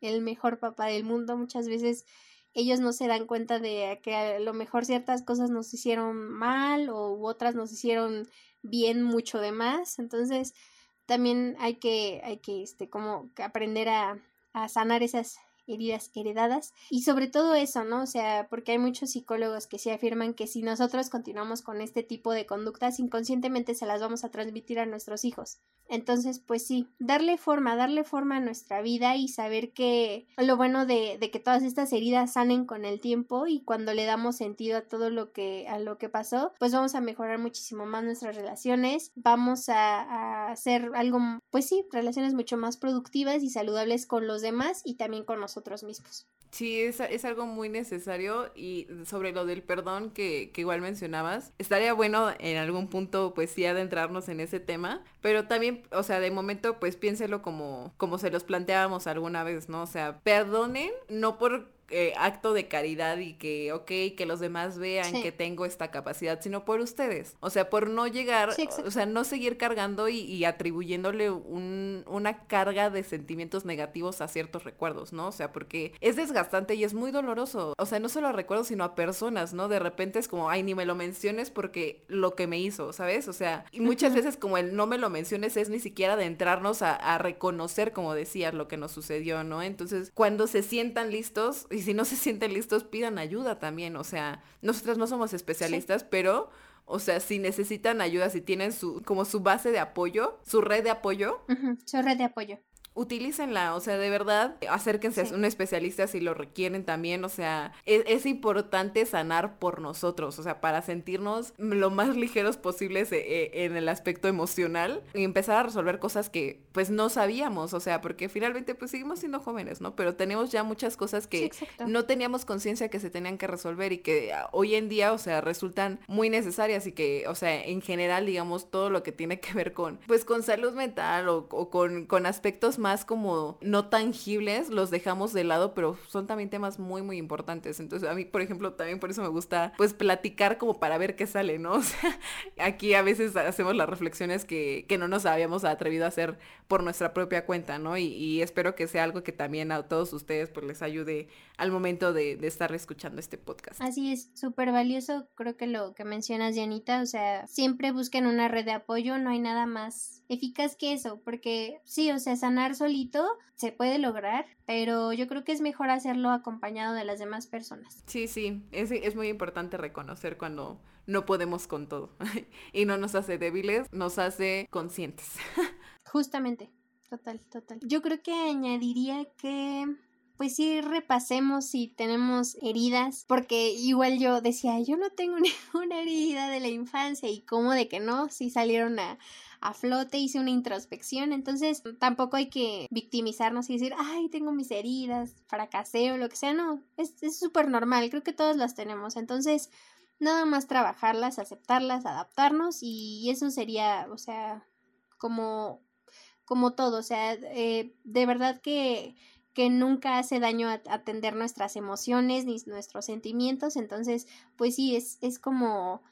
el mejor papá del mundo, muchas veces ellos no se dan cuenta de que a lo mejor ciertas cosas nos hicieron mal o otras nos hicieron bien mucho de más. Entonces, también hay que, hay que, este, como aprender a, a sanar esas heridas heredadas y sobre todo eso, ¿no? O sea, porque hay muchos psicólogos que sí afirman que si nosotros continuamos con este tipo de conductas, inconscientemente se las vamos a transmitir a nuestros hijos. Entonces, pues sí, darle forma, darle forma a nuestra vida y saber que lo bueno de, que todas estas heridas sanen con el tiempo y cuando le damos sentido a todo lo que, a lo que pasó, pues vamos a mejorar muchísimo más nuestras relaciones, vamos a, a hacer algo, pues sí, relaciones mucho más productivas y saludables con los demás y también con nosotros mismos. Sí, es, es, algo muy necesario y sobre lo del perdón que, que, igual mencionabas, estaría bueno en algún punto pues sí adentrarnos en ese tema, pero también, o sea, de momento pues piénselo como, como se los planteábamos alguna vez, ¿no? O sea, perdonen no por eh, acto de caridad y que, ok, que los demás vean sí. que tengo esta capacidad, sino por ustedes. O sea, por no llegar, sí, o sea, no seguir cargando y, y atribuyéndole un, una carga de sentimientos negativos a ciertos recuerdos, ¿no? O sea, porque es desgastante y es muy doloroso. O sea, no solo a recuerdos, sino a personas, ¿no? De repente es como, ay, ni me lo menciones porque lo que me hizo, ¿sabes? O sea, y muchas uh -huh. veces como el no me lo menciones es ni siquiera de entrarnos a, a reconocer, como decías, lo que nos sucedió, ¿no? Entonces, cuando se sientan listos, y si no se sienten listos, pidan ayuda también. O sea, nosotros no somos especialistas, sí. pero, o sea, si necesitan ayuda, si tienen su, como su base de apoyo, su red de apoyo. Uh -huh. Su red de apoyo utilícenla, o sea, de verdad, acérquense sí. a un especialista si lo requieren también, o sea, es, es, importante sanar por nosotros, o sea, para sentirnos lo más ligeros posibles eh, en el aspecto emocional y empezar a resolver cosas que pues no sabíamos, o sea, porque finalmente pues seguimos siendo jóvenes, ¿no? Pero tenemos ya muchas cosas que sí, no teníamos conciencia que se tenían que resolver y que ah, hoy en día, o sea, resultan muy necesarias y que, o sea, en general, digamos, todo lo que tiene que ver con, pues con salud mental o, o con, con aspectos más como no tangibles los dejamos de lado, pero son también temas muy, muy importantes. Entonces, a mí, por ejemplo, también por eso me gusta, pues, platicar como para ver qué sale, ¿no? O sea, aquí a veces hacemos las reflexiones que, que no nos habíamos atrevido a hacer por nuestra propia cuenta, ¿no? Y, espero que sea algo que también a todos ustedes, pues, les ayude al momento de, de estar escuchando este podcast. Así es, súper valioso, creo que lo que mencionas, Janita, o sea, siempre busquen una red de apoyo, no hay nada más eficaz que eso, porque sí, o sea, sanar solito se puede lograr, pero yo creo que es mejor hacerlo acompañado de las demás personas. Sí, sí, es, es muy importante reconocer cuando no podemos con todo y no nos hace débiles, nos hace conscientes. Justamente, total, total. Yo creo que añadiría que pues sí repasemos si tenemos heridas, porque igual yo decía, yo no tengo ninguna herida de la infancia y cómo de que no, si salieron a, a flote, hice una introspección, entonces tampoco hay que victimizarnos y decir, ay, tengo mis heridas, fracasé o lo que sea, no, es súper normal, creo que todos las tenemos, entonces nada más trabajarlas, aceptarlas, adaptarnos y eso sería, o sea, como, como todo, o sea, eh, de verdad que que nunca hace daño atender nuestras emociones ni nuestros sentimientos, entonces, pues sí, es, es como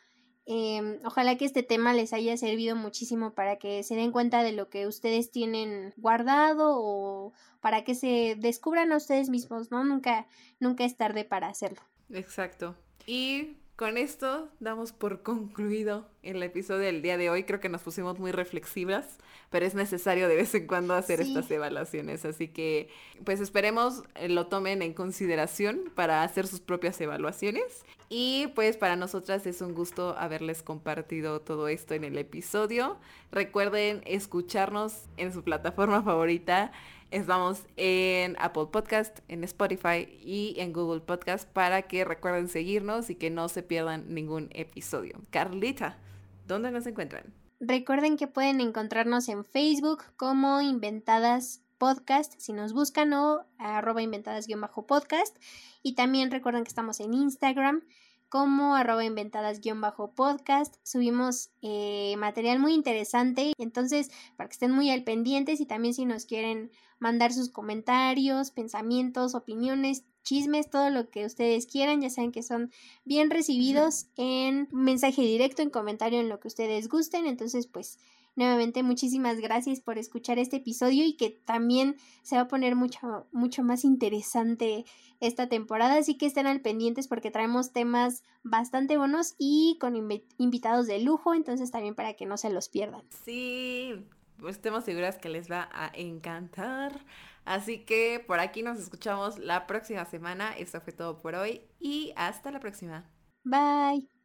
Em, ojalá que este tema les haya servido muchísimo para que se den cuenta de lo que ustedes tienen guardado o para que se descubran a ustedes mismos, ¿no? Nunca, nunca es tarde para hacerlo. Exacto. Y con esto damos por concluido el episodio del día de hoy. Creo que nos pusimos muy reflexivas, pero es necesario de vez en cuando hacer estas evaluaciones. Así que, pues esperemos eh, lo tomen en consideración para hacer sus propias evaluaciones. Y pues para nosotras es un gusto haberles compartido todo esto en el episodio. Recuerden escucharnos en su plataforma favorita Estamos en Apple Podcast, en Spotify y en Google Podcast para que recuerden seguirnos y que no se pierdan ningún episodio. Carlita, ¿dónde nos encuentran? Recuerden que pueden encontrarnos en Facebook como Inventadas Podcast, si nos buscan o arroba inventadas-podcast. Y también recuerden que estamos en Instagram como arroba inventadas-podcast. Subimos eh, material muy interesante, entonces para que estén muy al pendientes y también si nos quieren mandar sus comentarios, pensamientos, opiniones, chismes, todo lo que ustedes quieran, ya saben que son bien recibidos en mensaje directo, en comentario, en lo que ustedes gusten, entonces pues Nuevamente, muchísimas gracias por escuchar este episodio y que también se va a poner mucho, mucho más interesante esta temporada. Así que estén al pendientes porque traemos temas bastante buenos y con invitados de lujo. Entonces, también para que no se los pierdan. Sí, pues estemos seguras que les va a encantar. Así que por aquí nos escuchamos la próxima semana. Esto fue todo por hoy y hasta la próxima. Bye.